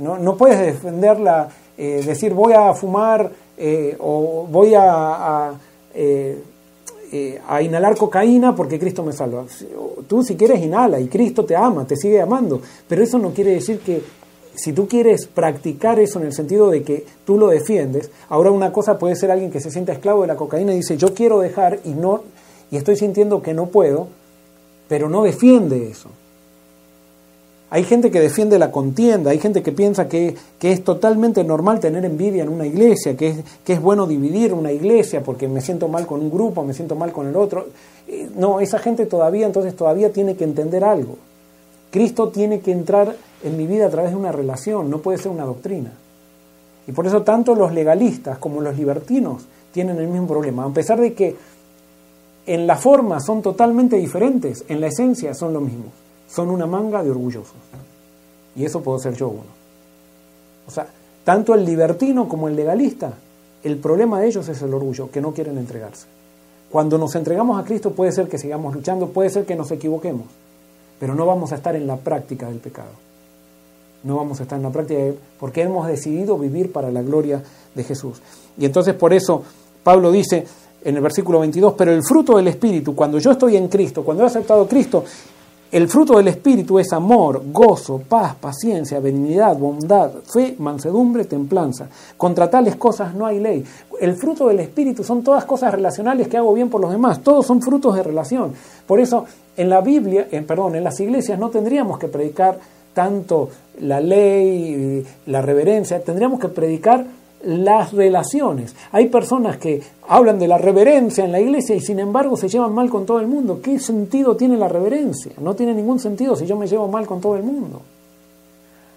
No, no puedes defenderla, eh, decir voy a fumar eh, o voy a eh, eh, a inhalar cocaína porque Cristo me salva. Tú si quieres inhala y Cristo te ama, te sigue amando, pero eso no quiere decir que si tú quieres practicar eso en el sentido de que tú lo defiendes, ahora una cosa puede ser alguien que se sienta esclavo de la cocaína y dice, yo quiero dejar y no y estoy sintiendo que no puedo, pero no defiende eso. Hay gente que defiende la contienda, hay gente que piensa que, es totalmente normal tener envidia en una iglesia, que es, que es bueno dividir una iglesia porque me siento mal con un grupo, me siento mal con el otro. Eh, no, esa gente todavía, entonces todavía tiene que entender algo. Cristo tiene que entrar en mi vida a través de una relación, no puede ser una doctrina. Y por eso tanto los legalistas como los libertinos tienen el mismo problema. A pesar de que en la forma son totalmente diferentes, en la esencia son lo mismo son una manga de orgullosos. Y eso puedo ser yo uno. O sea, tanto el libertino como el legalista, el problema de ellos es el orgullo, que no quieren entregarse. Cuando nos entregamos a Cristo puede ser que sigamos luchando, puede ser que nos equivoquemos, pero no vamos a estar en la práctica del pecado. No vamos a estar en la práctica porque hemos decidido vivir para la gloria de Jesús. Y entonces por eso Pablo dice en el versículo 22, pero el fruto del Espíritu, cuando yo estoy en Cristo, cuando he aceptado Cristo, el fruto del Espíritu es amor, gozo, paz, paciencia, benignidad, bondad, fe, mansedumbre, templanza. Contra tales cosas no hay ley. El fruto del Espíritu son todas cosas relacionales que hago bien por los demás. Todos son frutos de relación. Por eso en la Biblia, en, perdón, en las iglesias no tendríamos que predicar tanto la ley, la reverencia, tendríamos que predicar las relaciones. Hay personas que hablan de la reverencia en la iglesia y sin embargo se llevan mal con todo el mundo. ¿Qué sentido tiene la reverencia? No tiene ningún sentido si yo me llevo mal con todo el mundo.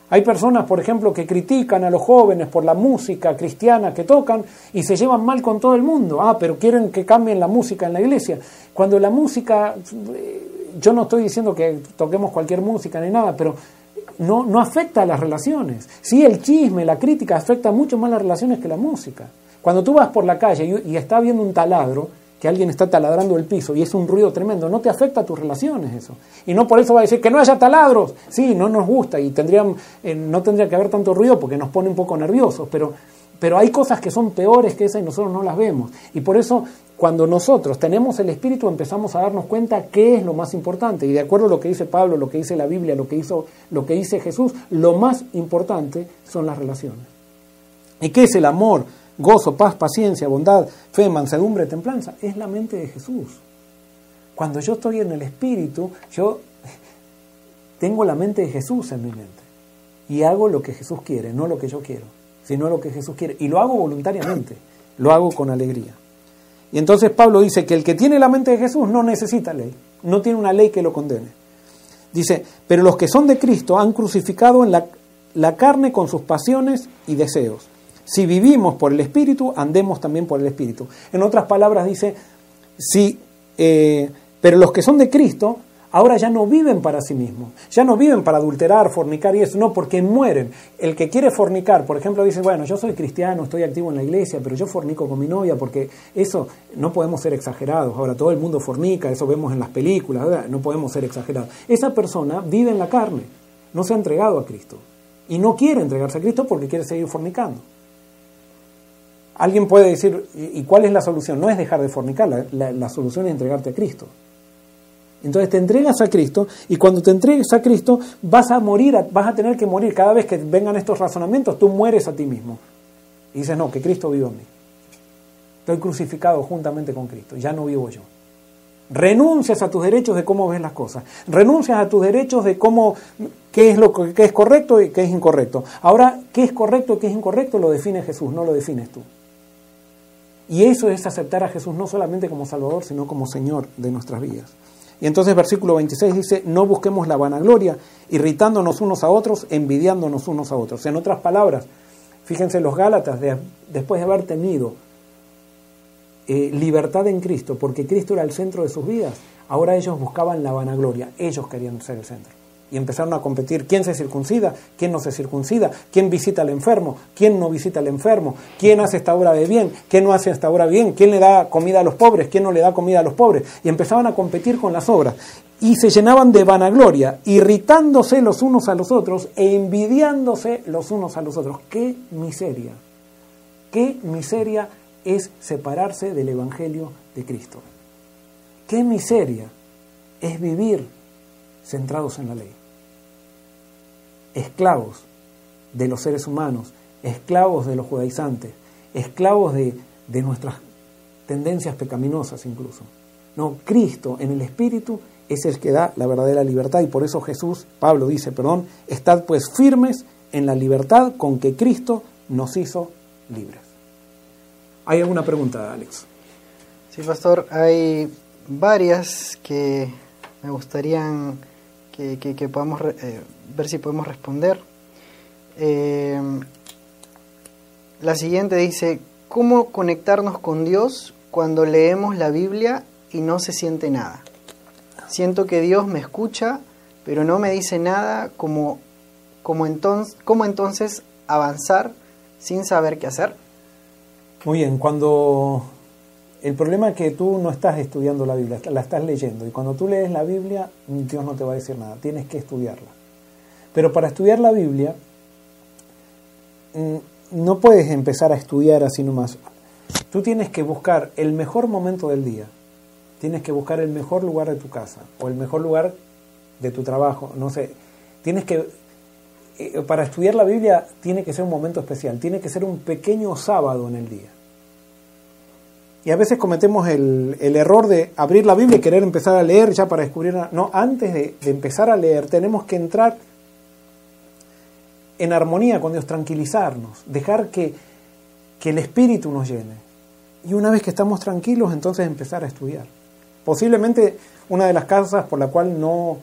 Hay personas, por ejemplo, que critican a los jóvenes por la música cristiana que tocan y se llevan mal con todo el mundo. Ah, pero quieren que cambien la música en la iglesia. Cuando la música, eh, yo no estoy diciendo que toquemos cualquier música ni nada, pero no, no afecta a las relaciones. Sí, el chisme, la crítica afecta mucho más las relaciones que la música. Cuando tú vas por la calle y, está viendo un taladro, que alguien está taladrando el piso y es un ruido tremendo, no te afecta a tus relaciones eso. Y no por eso va a decir que no haya taladros. Sí, no nos gusta y tendrían, eh, no tendría que haber tanto ruido porque nos pone un poco nerviosos, pero, pero hay cosas que son peores que esas y nosotros no las vemos. Y por eso cuando nosotros tenemos el Espíritu empezamos a darnos cuenta qué es lo más importante. Y de acuerdo a lo que dice Pablo, lo que dice la Biblia, lo que, hizo, lo que dice Jesús, lo más importante son las relaciones. ¿Y qué es el amor, gozo, paz, paciencia, bondad, fe, mansedumbre, templanza? Es la mente de Jesús. Cuando yo estoy en el Espíritu, yo tengo la mente de Jesús en mi mente. Y hago lo que Jesús quiere, no lo que yo quiero, sino lo que Jesús quiere. Y lo hago voluntariamente, lo hago con alegría. Y entonces Pablo dice que el que tiene la mente de Jesús no necesita ley, no tiene una ley que lo condene. Dice, pero los que son de Cristo han crucificado en la, la carne con sus pasiones y deseos. Si vivimos por el Espíritu, andemos también por el Espíritu. En otras palabras dice, si, eh, pero los que son de Cristo ahora ya no viven para sí mismos, ya no viven para adulterar, fornicar y eso, no, porque mueren. El que quiere fornicar, por ejemplo, dice, bueno, yo soy cristiano, estoy activo en la iglesia, pero yo fornico con mi novia, porque eso no podemos ser exagerados. Ahora todo el mundo fornica, eso vemos en las películas, no podemos ser exagerados. Esa persona vive en la carne, no se ha entregado a Cristo y no quiere entregarse a Cristo porque quiere seguir fornicando. Alguien puede decir, ¿y cuál es la solución? No es dejar de fornicar, la solución es entregarte a Cristo. Entonces te entregas a Cristo y cuando te entregues a Cristo vas a morir, vas a tener que morir. Cada vez que vengan estos razonamientos, tú mueres a ti mismo. Y dices, no, que Cristo vive en mí. Estoy crucificado juntamente con Cristo, ya no vivo yo. Renuncias a tus derechos de cómo ves las cosas. Renuncias a tus derechos de cómo, qué es lo que es correcto y qué es incorrecto. Ahora, qué es correcto y qué es incorrecto lo define Jesús, no lo defines tú. Y eso es aceptar a Jesús no solamente como Salvador, sino como Señor de nuestras vidas. Y entonces versículo 26 dice, no busquemos la vanagloria, irritándonos unos a otros, envidiándonos unos a otros. En otras palabras, fíjense los Gálatas, después de haber tenido eh, libertad en Cristo, porque Cristo era el centro de sus vidas, ahora ellos buscaban la vanagloria, ellos querían ser el centro y empezaron a competir quién se circuncida, quién no se circuncida, quién visita al enfermo, quién no visita al enfermo, quién hace esta obra de bien, quién no hace esta obra bien, quién le da comida a los pobres, quién no le da comida a los pobres. Y empezaban a competir con las obras y se llenaban de vanagloria, irritándose los unos a los otros e envidiándose los unos a los otros. ¡Qué miseria! ¡Qué miseria es separarse del Evangelio de Cristo! ¡Qué miseria es vivir centrados en la ley. Esclavos de los seres humanos, esclavos de los judaizantes, esclavos de, de nuestras tendencias pecaminosas incluso. No, Cristo en el Espíritu es el que da la verdadera libertad y por eso Jesús, Pablo dice, perdón, estad pues firmes en la libertad con que Cristo nos hizo libres. ¿Hay alguna pregunta, Alex? Sí, pastor, hay varias que me gustaría que, podamos eh, ver si podemos responder. Eh, la siguiente dice, ¿cómo conectarnos con Dios cuando leemos la Biblia y no se siente nada? Siento que Dios me escucha, pero no me dice nada, como, como entonces, ¿cómo entonces avanzar sin saber qué hacer? Muy bien, cuando el problema es que tú no estás estudiando la Biblia, la estás leyendo. Y cuando tú lees la Biblia, Dios no te va a decir nada, tienes que estudiarla. Pero para estudiar la Biblia, mm, no puedes empezar a estudiar así nomás. Tú tienes que buscar el mejor momento del día. Tienes que buscar el mejor lugar de tu casa o el mejor lugar de tu trabajo. No sé. Tienes que. Eh, para estudiar la Biblia tiene que ser un momento especial. Tiene que ser un pequeño sábado en el día. Y a veces cometemos el, error de abrir la Biblia y querer empezar a leer ya para descubrir. No, antes de, empezar a leer tenemos que entrar en armonía con Dios, tranquilizarnos, dejar que, el Espíritu nos llene. Y una vez que estamos tranquilos, entonces empezar a estudiar. Posiblemente una de las causas por la cual no,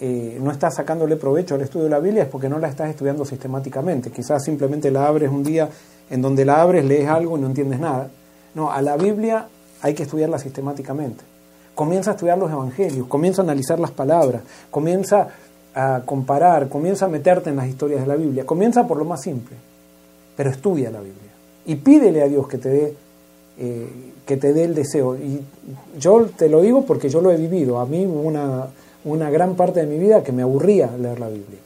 eh, no estás sacándole provecho al estudio de la Biblia es porque no la estás estudiando sistemáticamente. Quizás simplemente la abres un día en donde la abres, lees algo y no entiendes nada no, a la Biblia hay que estudiarla sistemáticamente. Comienza a estudiar los evangelios, comienza a analizar las palabras, comienza a comparar, comienza a meterte en las historias de la Biblia. Comienza por lo más simple, pero estudia la Biblia. Y pídele a Dios que te dé eh, que te dé el deseo. Y yo te lo digo porque yo lo he vivido. A mí una, una gran parte de mi vida que me aburría leer la Biblia.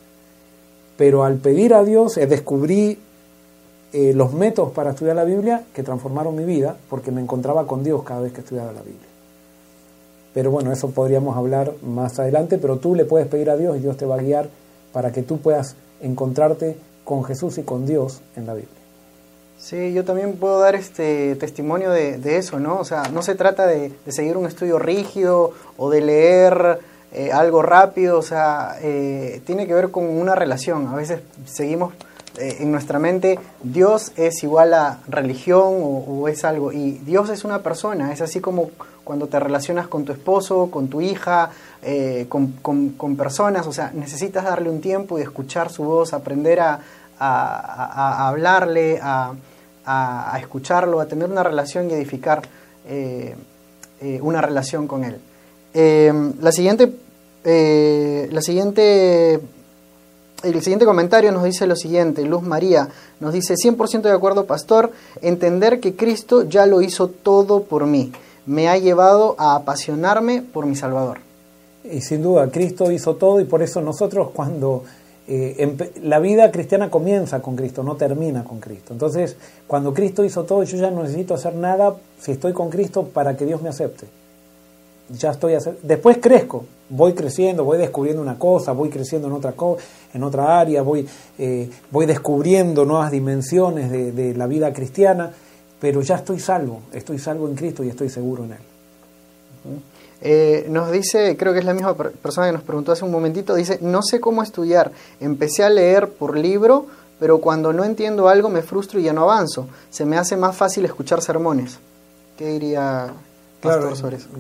Pero al pedir a Dios eh, descubrí eh, los métodos para estudiar la Biblia que transformaron mi vida porque me encontraba con Dios cada vez que estudiaba la Biblia. Pero bueno, eso podríamos hablar más adelante, pero tú le puedes pedir a Dios y Dios te va a guiar para que tú puedas encontrarte con Jesús y con Dios en la Biblia. Sí, yo también puedo dar este testimonio de, eso, ¿no? O sea, no se trata de, seguir un estudio rígido o de leer eh, algo rápido, o sea, eh, tiene que ver con una relación. A veces seguimos eh, en nuestra mente Dios es igual a religión o, es algo. Y Dios es una persona, es así como cuando te relacionas con tu esposo, con tu hija, eh, con, personas, o sea, necesitas darle un tiempo y escuchar su voz, aprender a, hablarle, a, escucharlo, a tener una relación y edificar eh, una relación con él. la siguiente, la siguiente el siguiente comentario nos dice lo siguiente, Luz María nos dice 100% de acuerdo, pastor, entender que Cristo ya lo hizo todo por mí, me ha llevado a apasionarme por mi Salvador. Y sin duda, Cristo hizo todo y por eso nosotros cuando eh, la vida cristiana comienza con Cristo, no termina con Cristo. Entonces, cuando Cristo hizo todo, yo ya no necesito hacer nada si estoy con Cristo para que Dios me acepte ya estoy después crezco, voy creciendo, voy descubriendo una cosa, voy creciendo en otra cosa, en otra área, voy, eh, voy descubriendo nuevas dimensiones de, la vida cristiana, pero ya estoy salvo, estoy salvo en Cristo y estoy seguro en Él. Eh, nos dice, creo que es la misma persona que nos preguntó hace un momentito, dice, no sé cómo estudiar, empecé a leer por libro, pero cuando no entiendo algo me frustro y ya no avanzo, se me hace más fácil escuchar sermones. ¿Qué diría Claro,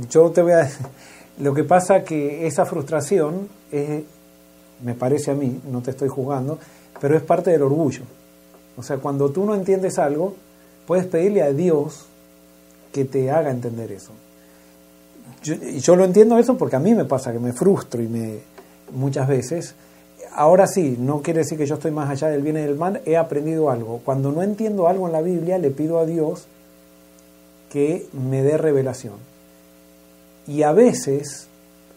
yo te voy a lo que pasa que esa frustración es, me parece a mí, no te estoy juzgando, pero es parte del orgullo. O sea, cuando tú no entiendes algo, puedes pedirle a Dios que te haga entender eso. Yo, yo lo entiendo eso porque a mí me pasa que me frustro y me muchas veces. Ahora sí, no quiere decir que yo estoy más allá del bien y del mal, he aprendido algo. Cuando no entiendo algo en la Biblia, le pido a Dios que me dé revelación. Y a veces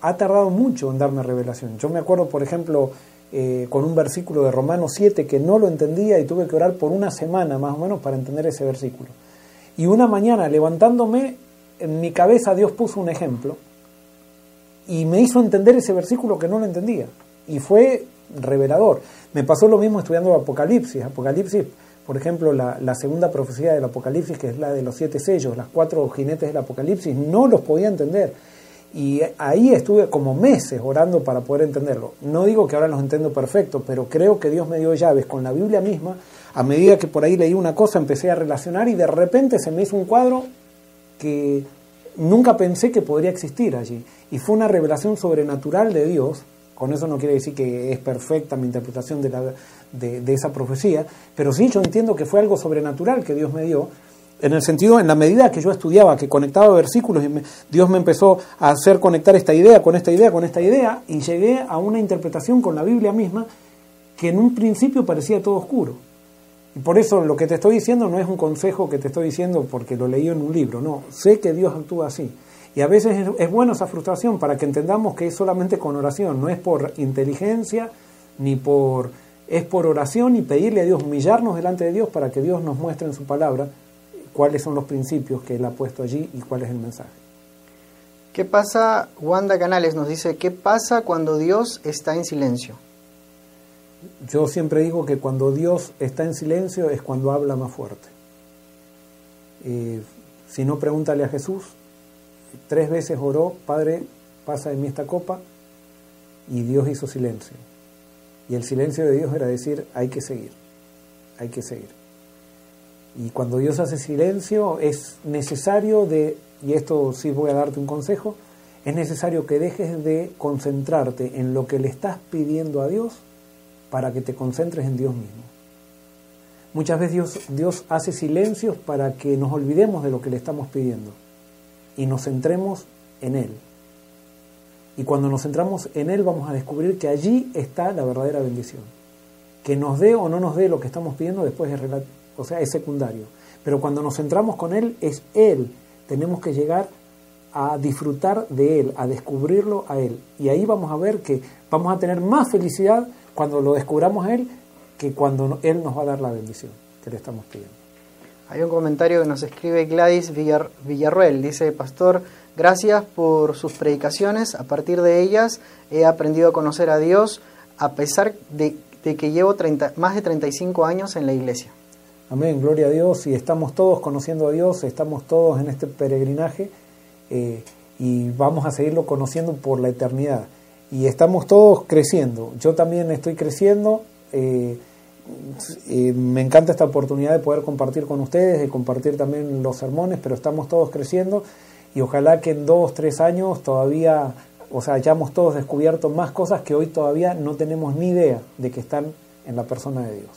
ha tardado mucho en darme revelación. Yo me acuerdo, por ejemplo, eh, con un versículo de Romanos 7 que no lo entendía y tuve que orar por una semana más o menos para entender ese versículo. Y una mañana levantándome, en mi cabeza Dios puso un ejemplo y me hizo entender ese versículo que no lo entendía. Y fue revelador. Me pasó lo mismo estudiando Apocalipsis. Apocalipsis, por ejemplo, la, segunda profecía del Apocalipsis, que es la de los siete sellos, las cuatro jinetes del Apocalipsis, no los podía entender. Y ahí estuve como meses orando para poder entenderlo. No digo que ahora los entiendo perfecto, pero creo que Dios me dio llaves con la Biblia misma. A medida que por ahí leí una cosa, empecé a relacionar y de repente se me hizo un cuadro que nunca pensé que podría existir allí. Y fue una revelación sobrenatural de Dios. Con eso no quiere decir que es perfecta mi interpretación de, esa profecía, pero sí yo entiendo que fue algo sobrenatural que Dios me dio en el sentido, en la medida que yo estudiaba, que conectaba versículos, y Dios me empezó a hacer conectar esta idea con esta idea, con esta idea, y llegué a una interpretación con la Biblia misma que en un principio parecía todo oscuro. Y por eso lo que te estoy diciendo no es un consejo que te estoy diciendo porque lo leí en un libro, no, sé que Dios actúa así. Y a veces es, es bueno esa frustración para que entendamos que es solamente con oración, no es por inteligencia ni por es por oración y pedirle a Dios, humillarnos delante de Dios para que Dios nos muestre en su palabra cuáles son los principios que él ha puesto allí y cuál es el mensaje. ¿Qué pasa? Wanda Canales nos dice, ¿qué pasa cuando Dios está en silencio? Yo siempre digo que cuando Dios está en silencio es cuando habla más fuerte. Eh, si no, pregúntale a Jesús. Tres veces oró, Padre, pasa de mí esta copa, y Dios hizo silencio. Y el silencio de Dios era decir, hay que seguir, hay que seguir. Y cuando Dios hace silencio es necesario de, y esto sí voy a darte un consejo, es necesario que dejes de concentrarte en lo que le estás pidiendo a Dios para que te concentres en Dios mismo. Muchas veces Dios, Dios hace silencios para que nos olvidemos de lo que le estamos pidiendo y nos centremos en Él. Y cuando nos centramos en Él vamos a descubrir que allí está la verdadera bendición. Que nos dé o no nos dé lo que estamos pidiendo después es o sea, es secundario. Pero cuando nos centramos con Él, es Él. Tenemos que llegar a disfrutar de Él, a descubrirlo a Él. Y ahí vamos a ver que vamos a tener más felicidad cuando lo descubramos a Él que cuando Él nos va a dar la bendición que le estamos pidiendo. Hay un comentario que nos escribe Gladys Villar, Villarruel. Dice, Pastor, gracias por sus predicaciones. A partir de ellas he aprendido a conocer a Dios a pesar de, que llevo 30, más de 35 años en la iglesia. Amén, gloria a Dios. Y estamos todos conociendo a Dios, estamos todos en este peregrinaje eh, y vamos a seguirlo conociendo por la eternidad. Y estamos todos creciendo. Yo también estoy creciendo. Eh, me encanta esta oportunidad de poder compartir con ustedes, de compartir también los sermones, pero estamos todos creciendo y ojalá que en dos, tres años todavía, o sea, hayamos todos descubierto más cosas que hoy todavía no tenemos ni idea de que están en la persona de Dios.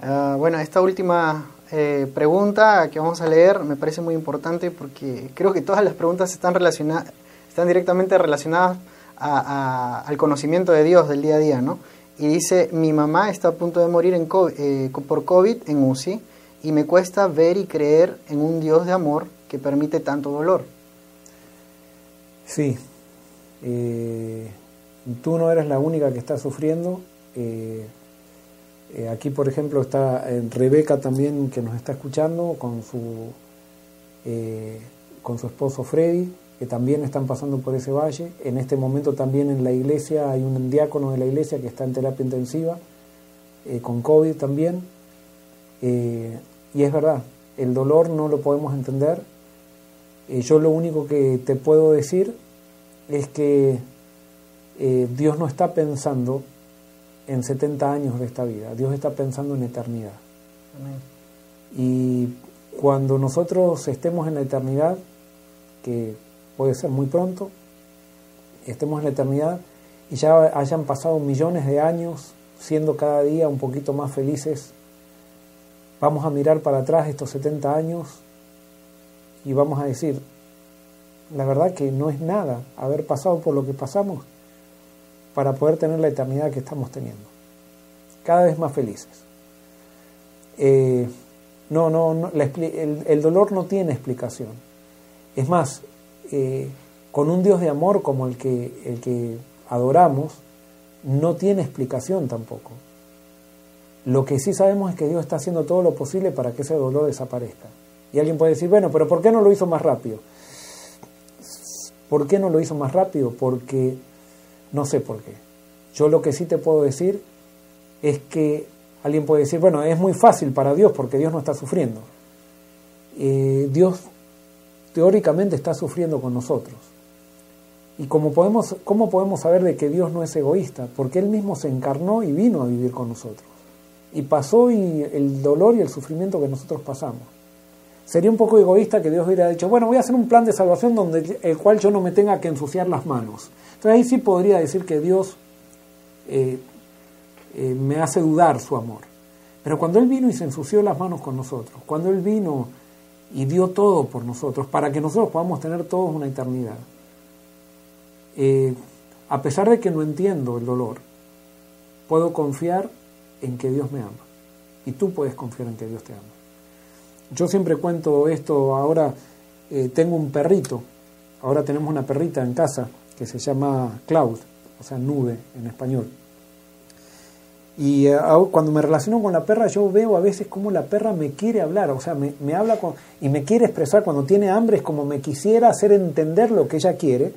Uh, bueno, esta última eh, pregunta que vamos a leer me parece muy importante porque creo que todas las preguntas están, relacionadas, están directamente relacionadas a, al conocimiento de Dios del día a día, ¿no? Y dice, mi mamá está a punto de morir en COVID, eh, por COVID en UCI y me cuesta ver y creer en un Dios de amor que permite tanto dolor. Sí, eh, tú no eres la única que está sufriendo. Eh, eh, aquí, por ejemplo, está eh, Rebeca también que nos está escuchando con su, con su esposo Freddy, que también están pasando por ese valle. En este momento también en la iglesia hay un diácono de la iglesia que está en terapia intensiva, con COVID también. y es verdad, el dolor no lo podemos entender. yo lo único que te puedo decir es que Dios no está pensando en 70 años de esta vida, Dios está pensando en eternidad. Y cuando nosotros estemos en la eternidad, que puede ser muy pronto, estemos en la eternidad y ya hayan pasado millones de años siendo cada día un poquito más felices, vamos a mirar para atrás estos 70 años y vamos a decir, la verdad que no es nada haber pasado por lo que pasamos para poder tener la eternidad que estamos teniendo. Cada vez más felices. Eh, no, no, no el, dolor no tiene explicación. Es más, eh, con un Dios de amor como el que, el que adoramos, no tiene explicación tampoco. Lo que sí sabemos es que Dios está haciendo todo lo posible para que ese dolor desaparezca. Y alguien puede decir, bueno, pero ¿por qué no lo hizo más rápido? ¿Por qué no lo hizo más rápido? Porque no sé por qué. Yo lo que sí te puedo decir es que alguien puede decir, bueno, es muy fácil para Dios porque Dios no está sufriendo. Eh, Dios teóricamente está sufriendo con nosotros. ¿Y cómo podemos, cómo podemos saber de que Dios no es egoísta? Porque Él mismo se encarnó y vino a vivir con nosotros. Y pasó y el dolor y el sufrimiento que nosotros pasamos. Sería un poco egoísta que Dios hubiera dicho, bueno, voy a hacer un plan de salvación donde el cual yo no me tenga que ensuciar las manos. Entonces ahí sí podría decir que Dios eh, eh, me hace dudar su amor. Pero cuando Él vino y se ensució las manos con nosotros, cuando Él vino y dio todo por nosotros, para que nosotros podamos tener todos una eternidad, eh, a pesar de que no entiendo el dolor, puedo confiar en que Dios me ama. Y tú puedes confiar en que Dios te ama. Yo siempre cuento esto, ahora eh, tengo un perrito, ahora tenemos una perrita en casa que se llama Cloud, o sea, nube en español. Y eh, cuando me relaciono con la perra, yo veo a veces cómo la perra me quiere hablar, o sea, me, habla con, y me quiere expresar cuando tiene hambre, es como me quisiera hacer entender lo que ella quiere.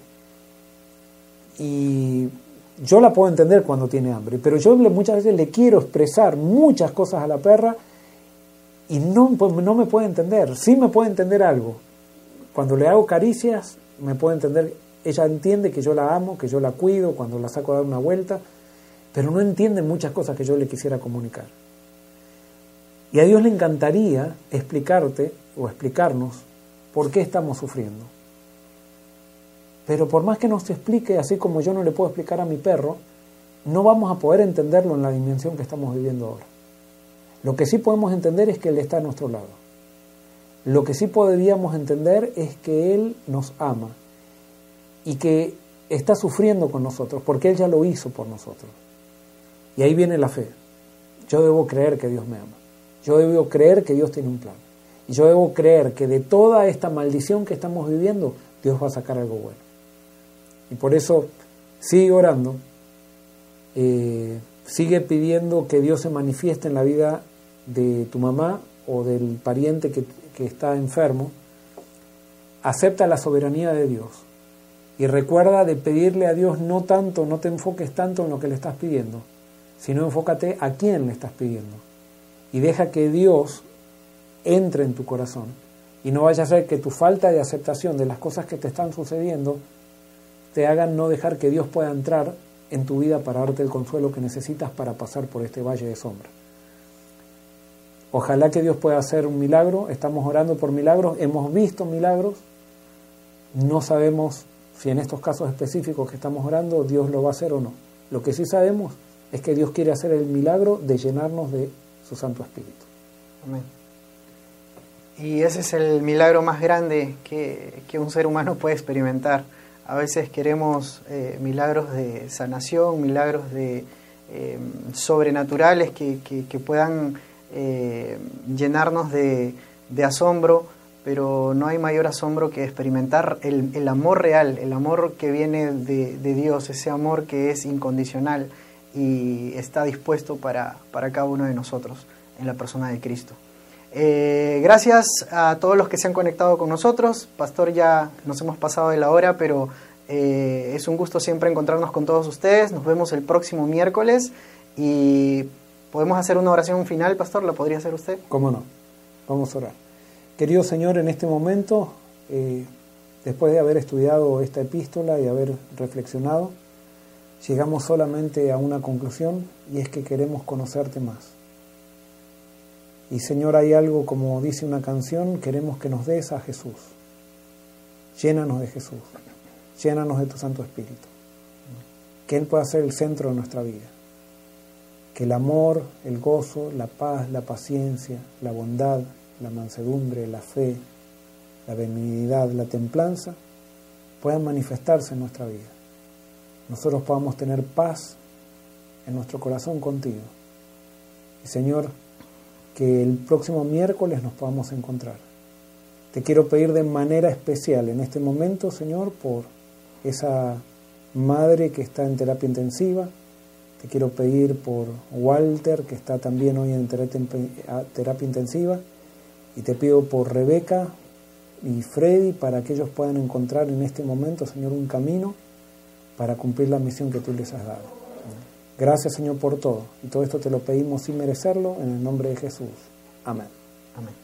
Y yo la puedo entender cuando tiene hambre, pero yo muchas veces le quiero expresar muchas cosas a la perra y no, pues, no me puede entender. Sí me puede entender algo. Cuando le hago caricias, me puede entender, ella entiende que yo la amo, que yo la cuido, cuando la saco a dar una vuelta pero no entienden muchas cosas que yo le quisiera comunicar. Y a Dios le encantaría explicarte o explicarnos por qué estamos sufriendo. Pero por más que nos explique, así como yo no le puedo explicar a mi perro, no vamos a poder entenderlo en la dimensión que estamos viviendo ahora. Lo que sí podemos entender es que Él está a nuestro lado. Lo que sí podríamos entender es que Él nos ama y que está sufriendo con nosotros, porque Él ya lo hizo por nosotros. Y ahí viene la fe. Yo debo creer que Dios me ama. Yo debo creer que Dios tiene un plan. Y yo debo creer que de toda esta maldición que estamos viviendo, Dios va a sacar algo bueno. Y por eso sigue orando, eh, sigue pidiendo que Dios se manifieste en la vida de tu mamá o del pariente que, que está enfermo. Acepta la soberanía de Dios. Y recuerda de pedirle a Dios no tanto, no te enfoques tanto en lo que le estás pidiendo, sino enfócate a quién le estás pidiendo. Y deja que Dios entre en tu corazón. Y no vaya a ser que tu falta de aceptación de las cosas que te están sucediendo te hagan no dejar que Dios pueda entrar en tu vida para darte el consuelo que necesitas para pasar por este valle de sombra. Ojalá que Dios pueda hacer un milagro. Estamos orando por milagros. Hemos visto milagros. No sabemos si en estos casos específicos que estamos orando Dios lo va a hacer o no. Lo que sí sabemos es que Dios quiere hacer el milagro de llenarnos de su Santo Espíritu. Amén. Y ese es el milagro más grande que, un ser humano puede experimentar. A veces queremos eh, milagros de sanación, milagros de eh, sobrenaturales que, puedan eh, llenarnos de, asombro, pero no hay mayor asombro que experimentar el, amor real, el amor que viene de, de Dios, ese amor que es incondicional y está dispuesto para, para cada uno de nosotros en la persona de Cristo. Eh, gracias a todos los que se han conectado con nosotros. Pastor, ya nos hemos pasado de la hora, pero eh, es un gusto siempre encontrarnos con todos ustedes. Nos vemos el próximo miércoles y podemos hacer una oración final, Pastor. ¿La podría hacer usted? ¿Cómo no? Vamos a orar. Querido Señor, en este momento, eh, después de haber estudiado esta epístola y haber reflexionado, llegamos solamente a una conclusión y es que queremos conocerte más. Y Señor, hay algo como dice una canción, queremos que nos des a Jesús. Llénanos de Jesús, llénanos de tu Santo Espíritu. Que Él pueda ser el centro de nuestra vida. Que el amor, el gozo, la paz, la paciencia, la bondad, la mansedumbre, la fe, la benignidad, la templanza puedan manifestarse en nuestra vida nosotros podamos tener paz en nuestro corazón contigo. Y Señor, que el próximo miércoles nos podamos encontrar. Te quiero pedir de manera especial en este momento, Señor, por esa madre que está en terapia intensiva. Te quiero pedir por Walter, que está también hoy en terapia intensiva. Y te pido por Rebeca y Freddy para que ellos puedan encontrar en este momento, Señor, un camino para cumplir la misión que tú les has dado. Gracias Señor por todo. Y todo esto te lo pedimos sin merecerlo, en el nombre de Jesús. Amén. Amén.